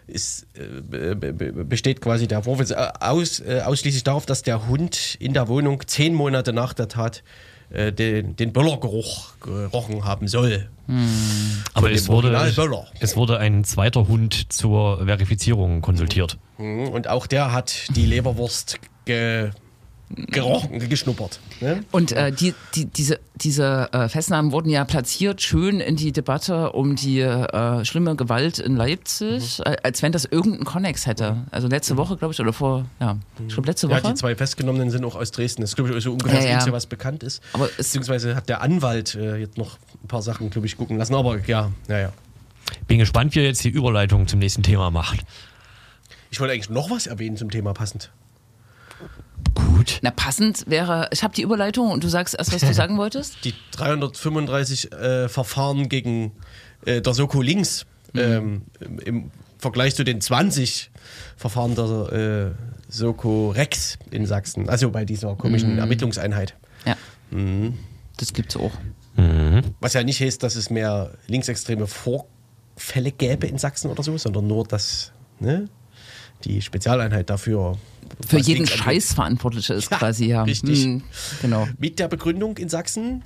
ist, äh, be- be- besteht quasi der Vorwurf äh, aus, äh, ausschließlich darauf, dass der Hund in der Wohnung zehn Monate nach der Tat äh, den, den Böllergeruch gerochen haben soll. Aber dem es wurde, es wurde ein zweiter Hund zur Verifizierung konsultiert. Mhm, Und auch der hat die Leberwurst ge gerochen, geschnuppert. Ne? Und äh, die, die, diese, diese äh, Festnahmen wurden ja platziert, schön in die Debatte um die äh, schlimme Gewalt in Leipzig, Mhm. äh, als wenn das irgendeinen Konnex hätte. Also letzte Woche, glaube ich, oder vor, ja, ich glaube letzte Ja, Woche. die zwei Festgenommenen sind auch aus Dresden. Das ist, glaube ich, so ungefähr das Ja, ja. Einzige, was bekannt ist. Aber Beziehungsweise hat der Anwalt äh, jetzt noch ein paar Sachen, glaube ich, gucken lassen. Aber ja, ja, ja. Bin gespannt, wie er jetzt die Überleitung zum nächsten Thema macht. Ich wollte eigentlich noch was erwähnen zum Thema passend. Gut. Na, passend wäre, ich habe die Überleitung und du sagst erst, was du sagen wolltest. Die 335 äh, Verfahren gegen äh, der Soko Links ähm, im- im Vergleich zu den 20 Verfahren der äh, Soko Rex in Sachsen. Also bei dieser komischen Ermittlungseinheit. Ja. Das gibt's auch. Was ja nicht heißt, dass es mehr linksextreme Vorfälle gäbe in Sachsen oder so, sondern nur, dass ne, die Spezialeinheit dafür Für was jeden angeht, Scheiß verantwortlich ist Ja, quasi, ja. richtig. Hm, genau. mit der Begründung in Sachsen,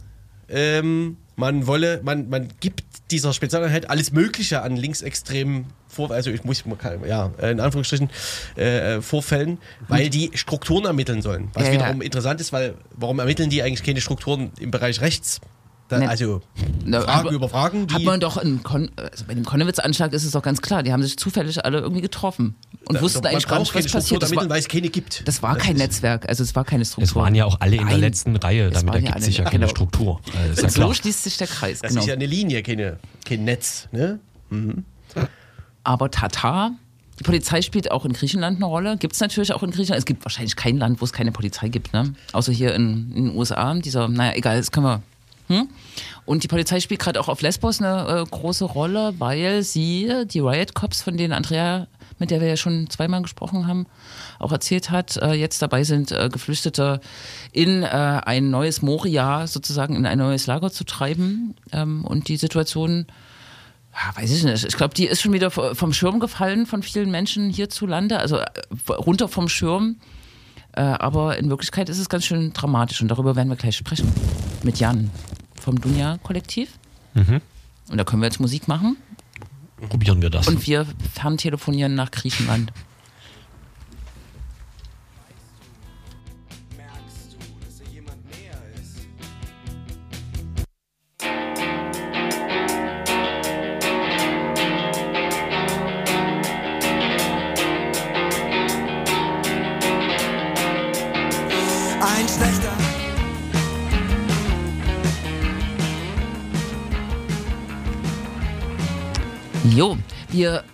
ähm, man wolle, man, man gibt dieser Spezialeinheit alles Mögliche an linksextremen Vor also ich muss, kann- ja, in Anführungsstrichen, äh, äh, Vorfällen, weil die Strukturen ermitteln sollen. Was Ja, ja. wiederum interessant ist, weil warum ermitteln die eigentlich keine Strukturen im Bereich rechts? Da, Ne. also Na, Fragen aber über Fragen, die Hat man doch in Kon also bei dem Konnewitz-Anschlag ist es doch ganz klar, die haben sich zufällig alle irgendwie getroffen und da- wussten man eigentlich gar nicht, was passiert. Das ermitteln, war, weil es keine gibt. das war kein ist- Netzwerk, also es war keine Struktur. Es waren ja auch alle in der Nein. letzten Reihe, damit ja ergibt alle- sich ja keine genau. Struktur. Äh, ist ja Und so klar. schließt sich der Kreis, Das genau. ist ja eine Linie, keine, kein Netz. Ne? Aber Tatar, die Polizei spielt auch in Griechenland eine Rolle. Gibt es natürlich auch in Griechenland. Es gibt wahrscheinlich kein Land, wo es keine Polizei gibt, ne? Außer hier in, in den USA. Dieser, naja, egal, das können wir. Hm? Und die Polizei spielt gerade auch auf Lesbos eine äh, große Rolle, weil sie, die Riot Cops, von denen Andrea, mit der wir ja schon zweimal gesprochen haben, auch erzählt hat, äh, jetzt dabei sind, äh, Geflüchtete in äh, ein neues Moria sozusagen, in ein neues Lager zu treiben. Ähm, und die Situation ja, weiß ich nicht. Ich glaube, die ist schon wieder vom Schirm gefallen von vielen Menschen hierzulande, also äh, runter vom Schirm. Äh, aber in Wirklichkeit ist es ganz schön dramatisch und darüber werden wir gleich sprechen. Mit Jan vom Dunja-Kollektiv. Und da können wir jetzt Musik machen Probieren wir das. und wir ferntelefonieren nach Griechenland. Jo, wir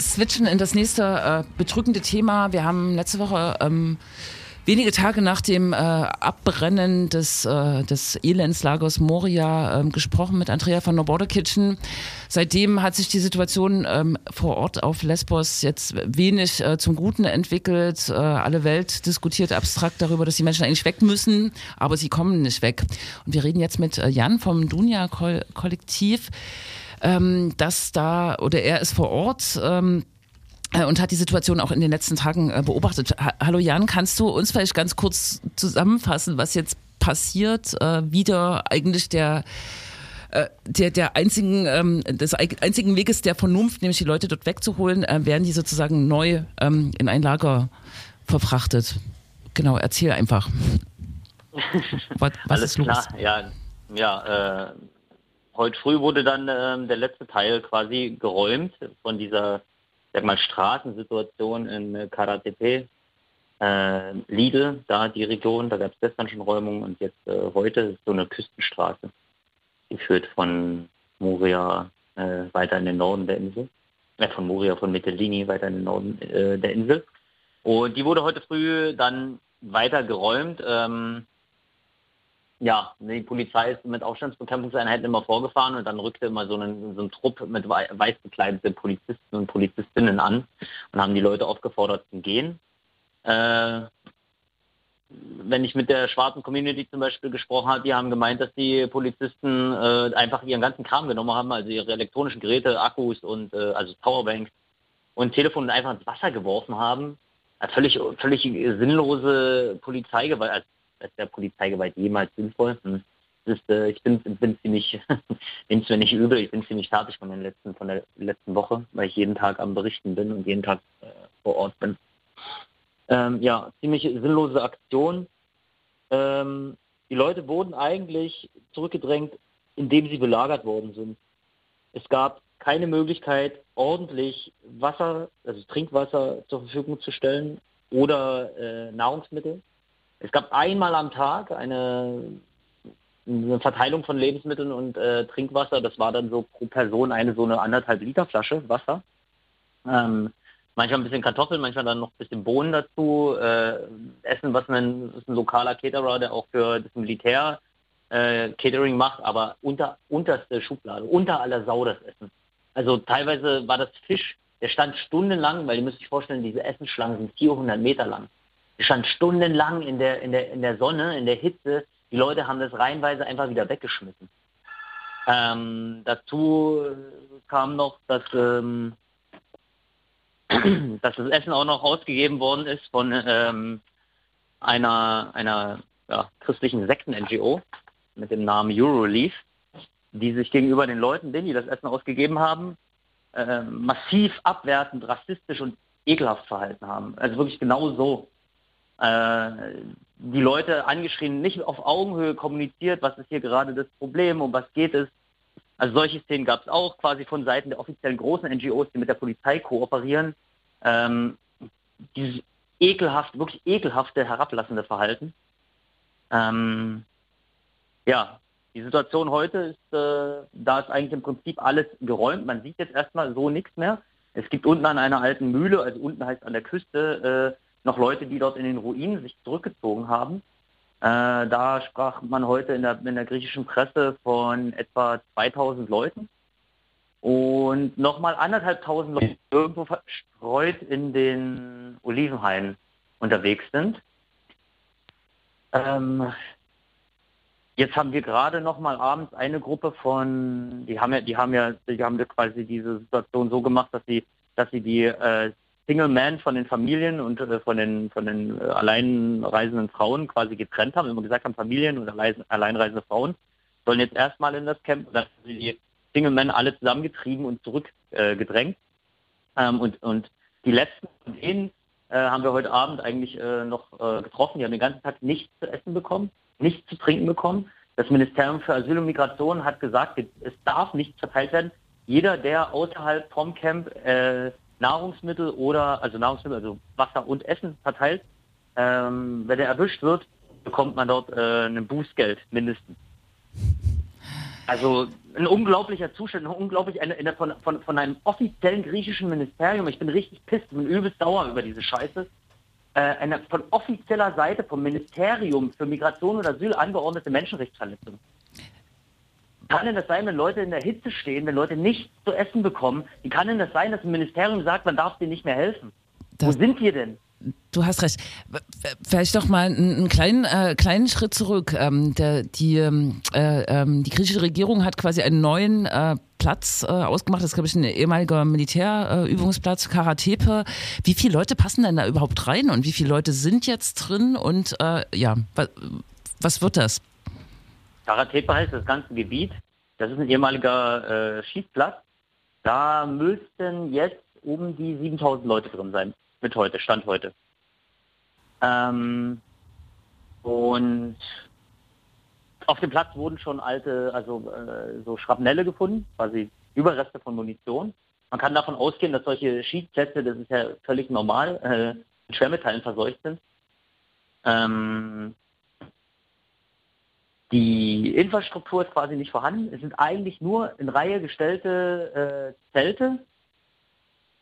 switchen in das nächste äh, bedrückende Thema. Wir haben letzte Woche ähm, wenige Tage nach dem äh, Abbrennen des, äh, des Elendslagers Moria ähm, gesprochen mit Andrea von No Border Kitchen. Seitdem hat sich die Situation ähm, vor Ort auf Lesbos jetzt wenig äh, zum Guten entwickelt. Äh, alle Welt diskutiert abstrakt darüber, dass die Menschen eigentlich weg müssen, aber sie kommen nicht weg. Und wir reden jetzt mit äh, Jan vom Dunja-Kollektiv ähm, dass da, oder er ist vor Ort ähm, äh, und hat die Situation auch in den letzten Tagen äh, beobachtet. Ha Hallo Jan, kannst du uns vielleicht ganz kurz zusammenfassen, was jetzt passiert, äh, wieder eigentlich der äh, der, der einzigen, ähm, des einzigen Weges der Vernunft, nämlich die Leute dort wegzuholen, äh, werden die sozusagen neu ähm, in ein Lager verfrachtet. Genau, erzähl einfach. Was, was Alles ist los? klar, ja. Ja, äh, heute früh wurde dann ähm, der letzte Teil quasi geräumt von dieser, sag mal, Straßensituation in äh, Karatepe. Äh, Lidl, da die Region, da gab es gestern schon Räumungen und jetzt äh, heute ist so eine Küstenstraße. Die führt von Moria äh, weiter in den Norden der Insel. Äh, von Moria, von Mytilini weiter in den Norden äh, der Insel. Und die wurde heute früh dann weiter geräumt. Ähm, ja, die Polizei ist mit Aufstandsbekämpfungseinheiten immer vorgefahren und dann rückte immer so ein, so Trupp mit wei- weiß bekleideten Polizisten und Polizistinnen an und haben die Leute aufgefordert zu gehen. Äh, wenn ich mit der schwarzen Community zum Beispiel gesprochen habe, die haben gemeint, dass die Polizisten äh, einfach ihren ganzen Kram genommen haben, also ihre elektronischen Geräte, Akkus und äh, also Powerbanks und Telefon einfach ins Wasser geworfen haben. Ja, völlig, völlig sinnlose Polizeigewalt, als, der Polizeigewalt jemals sinnvoll. Hm. Ist, äh, ich bin, bin ziemlich, nehm's mir nicht übel, ich bin ziemlich fertig von den letzten, von der letzten Woche, weil ich jeden Tag am Berichten bin und jeden Tag äh, vor Ort bin. Ähm, ja, ziemlich sinnlose Aktion. Ähm, die Leute wurden eigentlich zurückgedrängt, indem sie belagert worden sind. Es gab keine Möglichkeit, ordentlich Wasser, also Trinkwasser zur Verfügung zu stellen oder äh, Nahrungsmittel. Es gab einmal am Tag eine, eine Verteilung von Lebensmitteln und äh, Trinkwasser. Das war dann so pro Person eine so eine anderthalb Liter Flasche Wasser. Ähm, manchmal ein bisschen Kartoffeln, manchmal dann noch ein bisschen Bohnen dazu. Äh, Essen, was ein, ist ein lokaler Caterer, der auch für das Militär äh, Catering macht, aber unter unterste Schublade, unter aller Sau das Essen. Also teilweise war das Fisch, der stand stundenlang, weil ihr müsst euch vorstellen, diese Essensschlangen sind 400 Meter lang. Stand stundenlang in der, in der, in der Sonne, in der Hitze. Die Leute haben das reihenweise einfach wieder weggeschmissen. Ähm, dazu kam noch, dass, ähm, dass das Essen auch noch ausgegeben worden ist von ähm, einer, einer ja, christlichen Sekten-NGO mit dem Namen Eurorelief, die sich gegenüber den Leuten, denen die das Essen ausgegeben haben, äh, massiv abwertend, rassistisch und ekelhaft verhalten haben. Also wirklich genau so. Äh, die Leute angeschrien, nicht auf Augenhöhe kommuniziert, was ist hier gerade das Problem, um was geht es. Also solche Szenen gab es auch quasi von Seiten der offiziellen großen NGOs, die mit der Polizei kooperieren. Ähm, dieses ekelhaft, wirklich ekelhafte, herablassende Verhalten. Ähm, ja, die Situation heute ist, äh, da ist eigentlich im Prinzip alles geräumt. Man sieht jetzt erstmal so nichts mehr. Es gibt unten an einer alten Mühle, also unten heißt an der Küste, äh, noch Leute, die dort in den Ruinen sich zurückgezogen haben. Äh, da sprach man heute in der, in der griechischen Presse von etwa 2000 Leuten und nochmal anderthalbtausend Leute irgendwo verstreut in den Olivenhainen unterwegs sind. Ähm, jetzt haben wir gerade nochmal abends eine Gruppe von, die haben ja, die haben ja, die haben quasi diese Situation so gemacht, dass sie, dass sie die äh, Single Men von den Familien und äh, von den von den äh, alleinreisenden Frauen quasi getrennt haben, immer gesagt haben, Familien und allein, alleinreisende Frauen sollen jetzt erstmal in das Camp, dass die Single Men alle zusammengetrieben und zurückgedrängt. Äh, ähm, und, und die letzten von denen äh, haben wir heute Abend eigentlich äh, noch äh, getroffen. Die haben den ganzen Tag nichts zu essen bekommen, nichts zu trinken bekommen. Das Ministerium für Asyl und Migration hat gesagt, es darf nichts verteilt werden. Jeder, der außerhalb vom Camp Nahrungsmittel oder, also Nahrungsmittel, also Wasser und Essen verteilt, ähm, wenn er erwischt wird, bekommt man dort äh, ein Bußgeld mindestens. Also ein unglaublicher Zustand, ein unglaublich eine, eine, von, von, von einem offiziellen griechischen Ministerium. Ich bin richtig pisst, bin übelst sauer über diese Scheiße. Äh, eine von offizieller Seite vom Ministerium für Migration und Asyl angeordnete Menschenrechtsverletzung. Kann denn das sein, wenn Leute in der Hitze stehen, wenn Leute nichts zu essen bekommen? Wie kann denn das sein, dass ein Ministerium sagt, man darf denen nicht mehr helfen? Wo Das- sind wir denn? Du hast recht. Vielleicht doch mal einen, einen kleinen, äh, kleinen Schritt zurück. Ähm, der, die, ähm, äh, ähm, die griechische Regierung hat quasi einen neuen äh, Platz äh, ausgemacht. Das ist, glaube ich, ein ehemaliger Militärübungsplatz, äh, Karatepe. Wie viele Leute passen denn da überhaupt rein und wie viele Leute sind jetzt drin? Und äh, ja, was, was wird das? Karatepe heißt das ganze Gebiet. Das ist ein ehemaliger äh, Schießplatz. Da müssten jetzt um die 7000 Leute drin sein. Mit heute, Stand heute. Ähm, und auf dem Platz wurden schon alte, also äh, so Schrapnelle gefunden, quasi Überreste von Munition. Man kann davon ausgehen, dass solche Schießplätze, das ist ja völlig normal, äh, mit Schwermetallen verseucht sind. Ähm, die Infrastruktur ist quasi nicht vorhanden. Es sind eigentlich nur in Reihe gestellte äh, Zelte.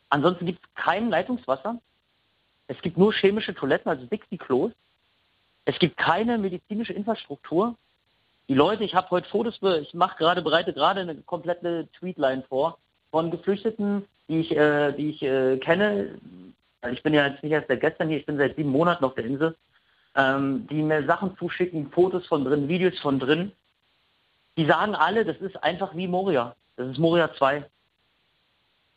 Ansonsten gibt es kein Leitungswasser. Es gibt nur chemische Toiletten, also Dixie-Klos. Es gibt keine medizinische Infrastruktur. Die Leute, ich habe heute Fotos, ich mache gerade, bereite gerade eine komplette Tweetline vor von Geflüchteten, die ich, äh, die ich äh, kenne. Ich bin ja jetzt nicht erst seit gestern hier, ich bin seit sieben Monaten auf der Insel, ähm, die mir Sachen zuschicken, Fotos von drin, Videos von drin. Die sagen alle, das ist einfach wie Moria. Das ist Moria 2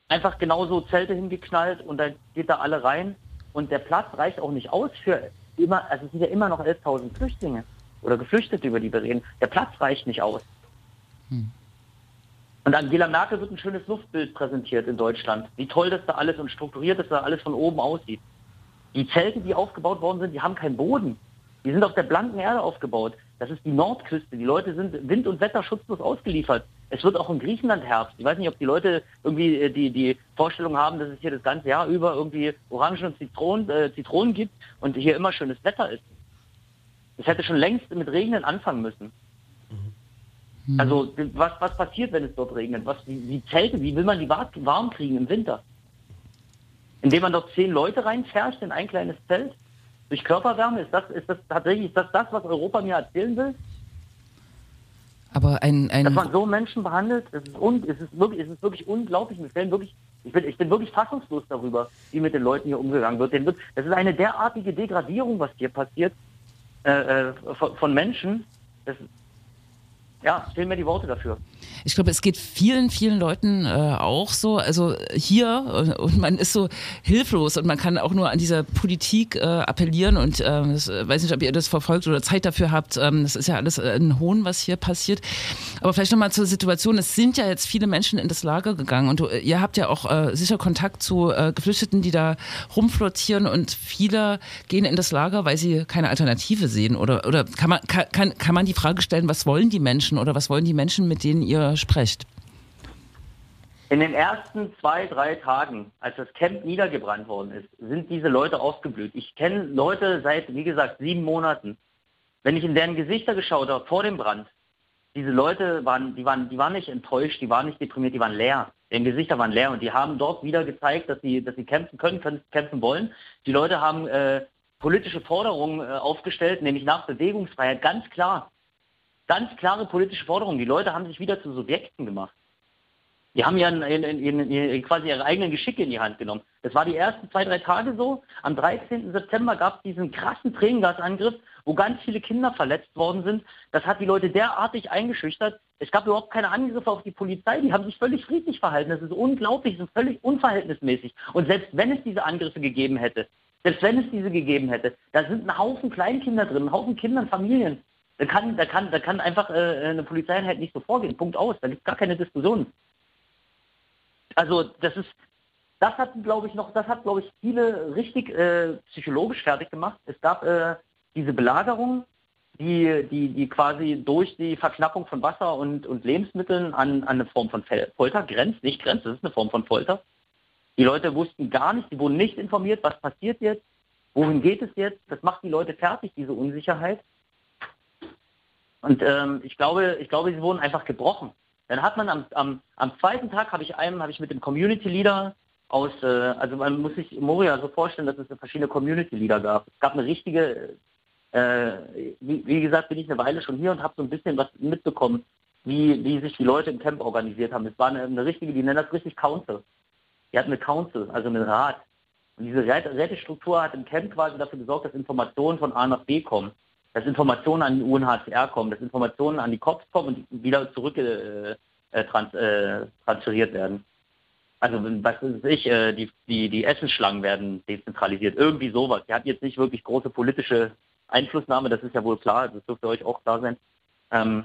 einfach genauso Zelte hingeknallt und dann geht da alle rein und der Platz reicht auch nicht aus für immer, also es sind ja immer noch 11.000 Flüchtlinge oder Geflüchtete, über die wir reden. Der Platz reicht nicht aus. Und Angela Merkel wird ein schönes Luftbild präsentiert in Deutschland. Wie toll das da alles und strukturiert das da alles von oben aussieht. Die Zelte, die aufgebaut worden sind, die haben keinen Boden. Die sind auf der blanken Erde aufgebaut. Das ist die Nordküste. Die Leute sind Wind- und Wetter schutzlos ausgeliefert. Es wird auch in Griechenland Herbst. Ich weiß nicht, ob die Leute irgendwie äh, die, die Vorstellung haben, dass es hier das ganze Jahr über irgendwie Orangen und Zitronen, äh, Zitronen gibt und hier immer schönes Wetter ist. Es hätte schon längst mit Regnen anfangen müssen. Also was, was passiert, wenn es dort regnet? Was, wie, wie Zelte, wie will man die wa- warm kriegen im Winter? Indem man dort zehn Leute reinfärscht in ein kleines Zelt? Durch Körperwärme? Ist das, ist das tatsächlich ist das, das, was Europa mir erzählen will? Aber ein, Dass ein man so Menschen behandelt, es ist, un, es ist, wirklich, es ist wirklich unglaublich. Wir stellen wirklich, ich, bin, ich bin wirklich fassungslos darüber, wie mit den Leuten hier umgegangen wird das ist eine derartige Degradierung, was hier passiert äh, äh, von, von Menschen. Das, ja, stellen mir die Worte dafür. Ich glaube, es geht vielen, vielen Leuten äh, auch so. Also hier äh, und man ist so hilflos und man kann auch nur an dieser Politik äh, appellieren und äh, das, äh, weiß nicht, ob ihr das verfolgt oder Zeit dafür habt. Ähm, das ist ja alles äh, ein Hohn, was hier passiert. Aber vielleicht nochmal zur Situation. Es sind ja jetzt viele Menschen in das Lager gegangen und du, ihr habt ja auch äh, sicher Kontakt zu äh, Geflüchteten, die da rumflottieren und viele gehen in das Lager, weil sie keine Alternative sehen. Oder, oder kann, man, kann, kann man die Frage stellen, was wollen die Menschen oder was wollen die Menschen, mit denen ihr sprecht? In den ersten zwei, drei Tagen, als das Camp niedergebrannt worden ist, sind diese Leute aufgeblüht. Ich kenne Leute seit, wie gesagt, sieben Monaten. Wenn ich in deren Gesichter geschaut habe vor dem Brand, diese Leute waren, die waren, die waren nicht enttäuscht, die waren nicht deprimiert, die waren leer. Deren Gesichter waren leer und die haben dort wieder gezeigt, dass sie, dass sie kämpfen können, können kämpfen wollen. Die Leute haben äh, politische Forderungen äh, aufgestellt, nämlich nach Bewegungsfreiheit, ganz klar. Ganz klare politische Forderungen. Die Leute haben sich wieder zu Subjekten gemacht. Die haben ja quasi ihre eigenen Geschicke in die Hand genommen. Das war die ersten zwei, drei Tage so. Am 13. September gab es diesen krassen Tränengasangriff, wo ganz viele Kinder verletzt worden sind. Das hat die Leute derartig eingeschüchtert. Es gab überhaupt keine Angriffe auf die Polizei. Die haben sich völlig friedlich verhalten. Das ist unglaublich, das ist völlig unverhältnismäßig. Und selbst wenn es diese Angriffe gegeben hätte, selbst wenn es diese gegeben hätte, da sind ein Haufen Kleinkinder drin, ein Haufen Kinder und Familien. Da kann, da kann, da kann einfach äh, eine Polizeieinheit nicht so vorgehen. Punkt aus. Da gibt es gar keine Diskussion. Also das ist, das hat, glaube ich, noch, das hat, glaube ich, viele richtig äh, psychologisch fertig gemacht. Es gab äh, diese Belagerung, die, die, die quasi durch die Verknappung von Wasser und, und Lebensmitteln an, an eine Form von Folter grenzt, nicht grenzt, das ist eine Form von Folter. Die Leute wussten gar nicht, die wurden nicht informiert, was passiert jetzt, wohin geht es jetzt. Das macht die Leute fertig, diese Unsicherheit. Und ähm, ich glaube, ich glaube, sie wurden einfach gebrochen. Dann hat man am, am, am zweiten Tag habe ich einem, habe ich mit dem Community Leader aus, äh, also man muss sich Moria so vorstellen, dass es verschiedene Community Leader gab. Es gab eine richtige, äh, wie, wie gesagt, bin ich eine Weile schon hier und habe so ein bisschen was mitbekommen, wie, wie sich die Leute im Camp organisiert haben. Es war eine, eine richtige, die nennen das richtig Council. Die hatten eine Council, also einen Rat. Und diese Rät- Rätestruktur hat im Camp quasi dafür gesorgt, dass Informationen von A nach B kommen dass Informationen an die UNHCR kommen, dass Informationen an die Cops kommen und wieder zurück äh, äh, trans, äh, transferiert werden. Also was weiß ich, äh, die, die, die Essensschlangen werden dezentralisiert, irgendwie sowas. Die hatten jetzt nicht wirklich große politische Einflussnahme, das ist ja wohl klar, das dürfte euch auch klar sein. Ähm,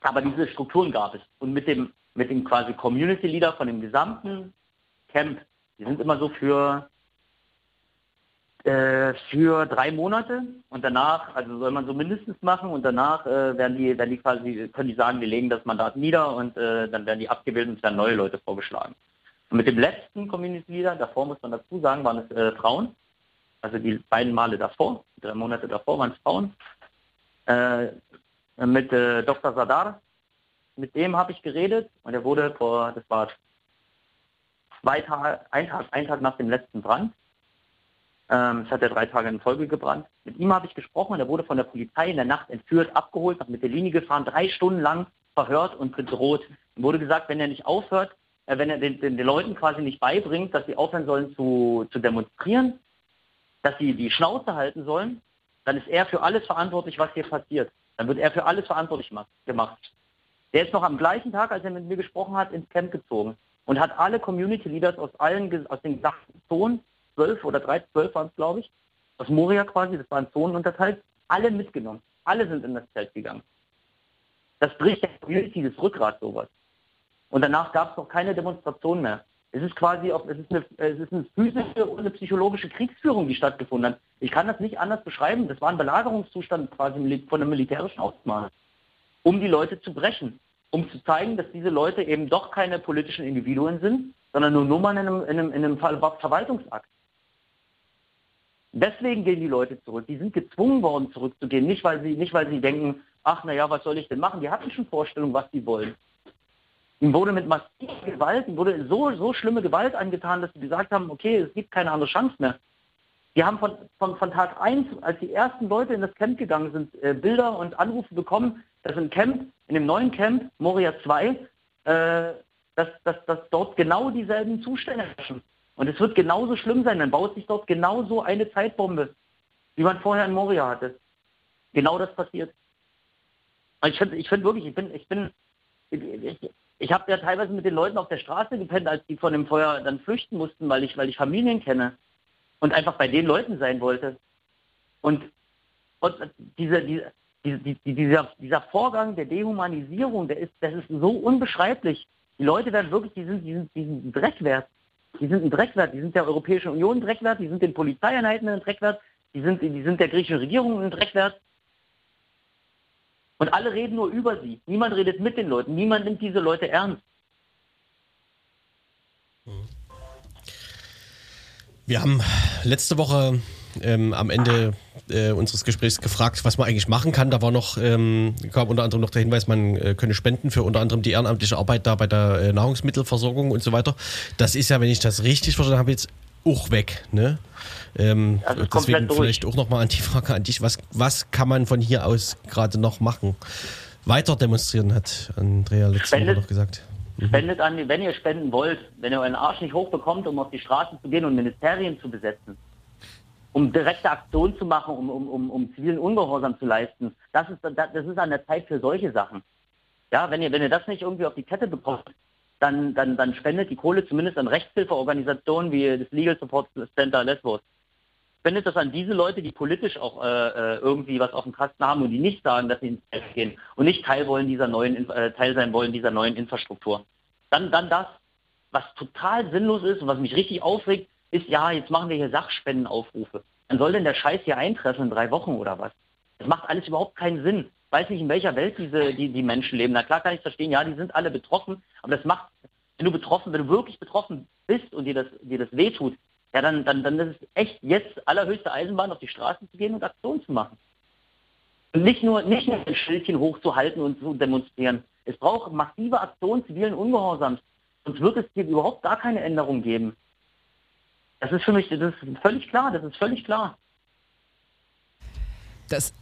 aber diese Strukturen gab es. Und mit dem, mit dem quasi Community Leader von dem gesamten Camp, die sind immer so für äh, für drei Monate und danach, also soll man so mindestens machen und danach äh, werden die, werden die quasi, können die sagen, wir legen das Mandat nieder und äh, dann werden die abgewählt und werden neue Leute vorgeschlagen. Und mit dem letzten Community Leader, davor muss man dazu sagen, waren es äh, Frauen, also die beiden Male davor, drei Monate davor waren es Frauen, äh, mit Dr. Sadar, mit dem habe ich geredet und er wurde vor, das war zwei Tage, ein Tag, ein Tag nach dem letzten Brand, Ähm, es hat ja drei Tage in Folge gebrannt. Mit ihm habe ich gesprochen er wurde von der Polizei in der Nacht entführt, abgeholt, nach Mittellinie gefahren, drei Stunden lang verhört und bedroht. Ihm wurde gesagt, wenn er nicht aufhört, äh, wenn er den, den, den Leuten quasi nicht beibringt, dass sie aufhören sollen zu, zu demonstrieren, dass sie die Schnauze halten sollen, dann ist er für alles verantwortlich, was hier passiert. Dann wird er für alles verantwortlich ma- gemacht. Der ist noch am gleichen Tag, als er mit mir gesprochen hat, ins Camp gezogen und hat alle Community Leaders aus allen, aus den gesamten Zonen, zwölf oder drei, zwölf waren es, glaube ich, aus Moria quasi, das waren Zonen unterteilt, alle mitgenommen. Alle sind in das Zelt gegangen. Das bricht der Community das Rückgrat, sowas. Und danach gab es noch keine Demonstration mehr. Es ist quasi auch, es ist eine, es ist eine physische und eine psychologische Kriegsführung, die stattgefunden hat. Ich kann das nicht anders beschreiben. Das war ein Belagerungszustand quasi von einem militärischen Ausmaß, um die Leute zu brechen, um zu zeigen, dass diese Leute eben doch keine politischen Individuen sind, sondern nur Nummern in einem, in einem, in einem Ver Verwaltungsakt. Deswegen gehen die Leute zurück. Die sind gezwungen worden, zurückzugehen. Nicht, weil sie, nicht, weil sie denken, ach, naja, was soll ich denn machen? Die hatten schon Vorstellungen, was sie wollen. Ihm wurde mit massiver Gewalt, ihm wurde so, so schlimme Gewalt angetan, dass sie gesagt haben, okay, es gibt keine andere Chance mehr. Die haben von, von, von Tag 1, als die ersten Leute in das Camp gegangen sind, äh, Bilder und Anrufe bekommen, dass im Camp, in dem neuen Camp, Moria 2, äh, dass, dass, dass dort genau dieselben Zustände herrschen. Und es wird genauso schlimm sein, dann baut sich dort genauso eine Zeitbombe, wie man vorher in Moria hatte. Genau das passiert. Also Ich finde ich find wirklich, ich bin, ich bin, ich, ich, habe ja teilweise mit den Leuten auf der Straße gepennt, als die von dem Feuer dann flüchten mussten, weil ich, weil ich Familien kenne und einfach bei den Leuten sein wollte. Und, und diese, diese, diese, die- dieser, dieser Vorgang der Dehumanisierung, der ist, das ist so unbeschreiblich. Die Leute werden wirklich, die sind, die sind, die sind ein Dreckwert. Die sind ein Dreckwert. Die sind der Europäischen Union ein Dreckwert, die sind den Polizeieinheiten ein Dreckwert, die sind, die sind der griechischen Regierung ein Dreckwert. Und alle reden nur über sie. Niemand redet mit den Leuten. Niemand nimmt diese Leute ernst. Wir haben letzte Woche ähm, am Ende äh, unseres Gesprächs gefragt, was man eigentlich machen kann. Da war noch, ähm, kam unter anderem noch der Hinweis, man äh, könne spenden für unter anderem die ehrenamtliche Arbeit da bei der äh, Nahrungsmittelversorgung und so weiter. Das ist ja, wenn ich das richtig verstanden habe, jetzt auch weg. Ne? Ähm, komplett deswegen durch. vielleicht auch nochmal an die Frage an dich, was, was kann man von hier aus gerade noch machen? Weiter demonstrieren, hat Andrea letzte Woche noch gesagt. Spendet an, wenn ihr spenden wollt, wenn ihr euren Arsch nicht hochbekommt, um auf die Straße zu gehen und Ministerien zu besetzen, um direkte Aktionen zu machen, um, um, um, um zivilen Ungehorsam zu leisten, das ist, das ist an der Zeit für solche Sachen. Ja, wenn ihr, wenn ihr das nicht irgendwie auf die Kette bekommt, dann, dann, dann spendet die Kohle zumindest an Rechtshilfeorganisationen wie das Legal Support Center Lesbos. Spendet das an diese Leute, die politisch auch äh, äh, irgendwie was auf dem Kasten haben und die nicht sagen, dass sie ins Feld gehen und nicht Teil wollen dieser neuen äh, Teil sein wollen dieser neuen Infrastruktur. Dann, dann das, was total sinnlos ist und was mich richtig aufregt, ist ja, jetzt machen wir hier Sachspendenaufrufe. Dann soll denn der Scheiß hier eintreffen in drei Wochen oder was? Das macht alles überhaupt keinen Sinn. Ich weiß nicht, in welcher Welt diese, die, die Menschen leben. Na klar kann ich verstehen, ja, die sind alle betroffen, aber das macht, wenn du betroffen, wenn du wirklich betroffen bist und dir das, dir das wehtut, ja, dann, dann, dann ist es echt jetzt allerhöchste Eisenbahn, auf die Straße zu gehen und Aktionen zu machen. Und nicht nur, nicht nur ein Schildchen hochzuhalten und zu demonstrieren. Es braucht massive Aktionen zivilen Ungehorsams. Sonst wird es hier überhaupt gar keine Änderung geben. Das ist für mich, das ist völlig klar, das ist völlig klar. Das,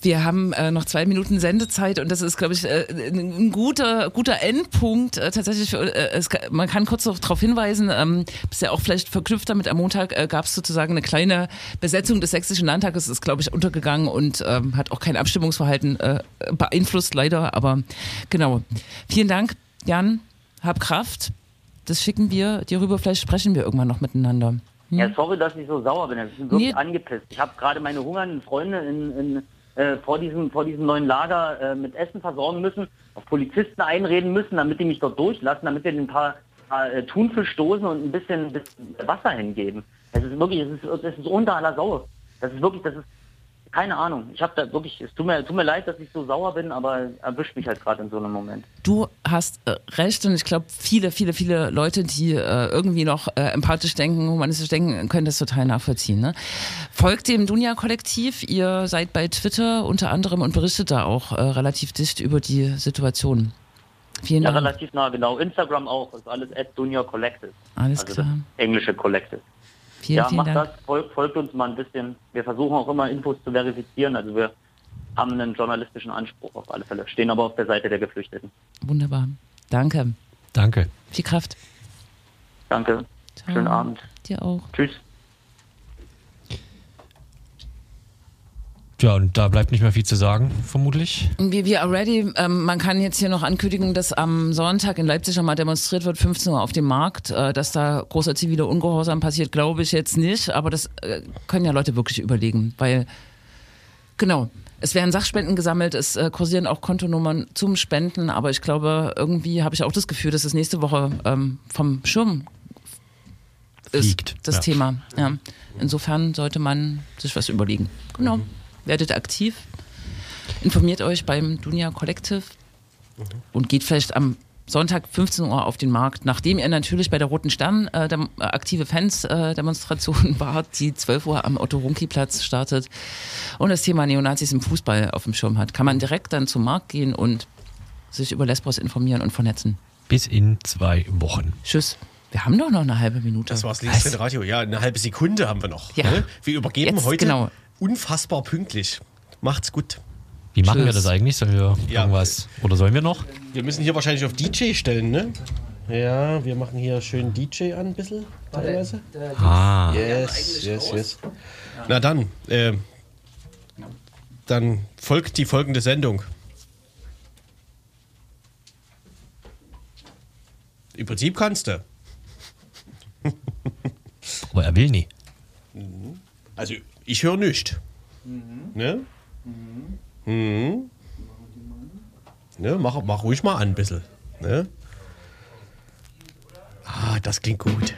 wir haben äh, noch zwei Minuten Sendezeit und das ist, glaube ich, äh, ein, guter, guter Endpunkt. Äh, tatsächlich, für, äh, es, man kann kurz noch darauf hinweisen, ähm, ist ja auch vielleicht verknüpft damit, am Montag äh, gab es sozusagen eine kleine Besetzung des Sächsischen Landtages, ist, glaube ich, untergegangen und ähm, hat auch kein Abstimmungsverhalten äh, beeinflusst, leider. Aber genau. Vielen Dank, Jan. Hab Kraft. Das schicken wir dir rüber. Vielleicht sprechen wir irgendwann noch miteinander. Ja, sorry, dass ich so sauer bin. Ich bin wirklich Nee. angepisst. Ich habe gerade meine hungernden Freunde in, in, äh, vor, diesem, vor diesem neuen Lager äh, mit Essen versorgen müssen, auf Polizisten einreden müssen, damit die mich dort durchlassen, damit wir ein paar, paar äh, Thunfisch stoßen und ein bisschen, bisschen Wasser hingeben. Es ist wirklich, es ist, es ist unter aller Sau. Das ist wirklich, das ist, keine Ahnung. Ich habe da wirklich, es tut mir, tut mir leid, dass ich so sauer bin, aber erwischt mich halt gerade in so einem Moment. Du hast äh, recht und ich glaube, viele, viele, viele Leute, die äh, irgendwie noch äh, empathisch denken, humanistisch denken, können das total nachvollziehen. Ne? Folgt dem Dunja-Kollektiv, ihr seid bei Twitter unter anderem und berichtet da auch äh, relativ dicht über die Situation. Vielen Ja, Dank. relativ nah, genau. Instagram auch, ist alles at Junior Collective. Alles also klar. Englische Collective. Vielen, ja, vielen macht Dank. das, folgt, folgt uns mal ein bisschen. Wir versuchen auch immer Infos zu verifizieren. Also wir haben einen journalistischen Anspruch auf alle Fälle, stehen aber auf der Seite der Geflüchteten. Wunderbar. Danke. Danke. Viel Kraft. Danke. Ciao. Schönen Abend. Dir auch. Tschüss. Ja, und da bleibt nicht mehr viel zu sagen, vermutlich. Wie wir already, ähm, man kann jetzt hier noch ankündigen, dass am Sonntag in Leipzig nochmal demonstriert wird, 15 Uhr auf dem Markt. Äh, dass da großer ziviler Ungehorsam passiert, glaube ich jetzt nicht. Aber das äh, können ja Leute wirklich überlegen, weil, genau, es werden Sachspenden gesammelt, es äh, kursieren auch Kontonummern zum Spenden, aber ich glaube, irgendwie habe ich auch das Gefühl, dass es nächste Woche ähm, vom Schirm ist, Fliegt, das ja. Thema. Ja. Insofern sollte man sich was überlegen. Genau. Werdet aktiv, informiert euch beim Dunja Collective und geht vielleicht am Sonntag 15 Uhr auf den Markt, nachdem ihr natürlich bei der Roten Stern äh, dem, äh, aktive Fans-Demonstration wart, die 12 Uhr am Otto-Runki-Platz startet und das Thema Neonazis im Fußball auf dem Schirm hat, kann man direkt dann zum Markt gehen und sich über Lesbos informieren und vernetzen. Bis in zwei Wochen. Tschüss. Wir haben doch noch eine halbe Minute. Das war's, liebes Radio. Ja, eine halbe Sekunde haben wir noch. Ja. ne? Wir übergeben Jetzt, heute genau. Unfassbar pünktlich. Macht's gut. Wie machen wir Tschüss. das eigentlich? Sollen wir Ja. irgendwas? Oder sollen wir noch? Wir müssen hier wahrscheinlich auf DJ stellen, ne? Ja, wir machen hier schön DJ an, ein bisschen, teilweise. Ah. Yes, yes, yes. Na dann, äh, dann folgt die folgende Sendung. Im Prinzip kannst du. Aber er will nie. Also, ich höre nichts. Mhm. Ne? Mhm. Mhm. Ne, mach, mach ruhig mal an ein bisschen. Ne? Ah, das klingt gut.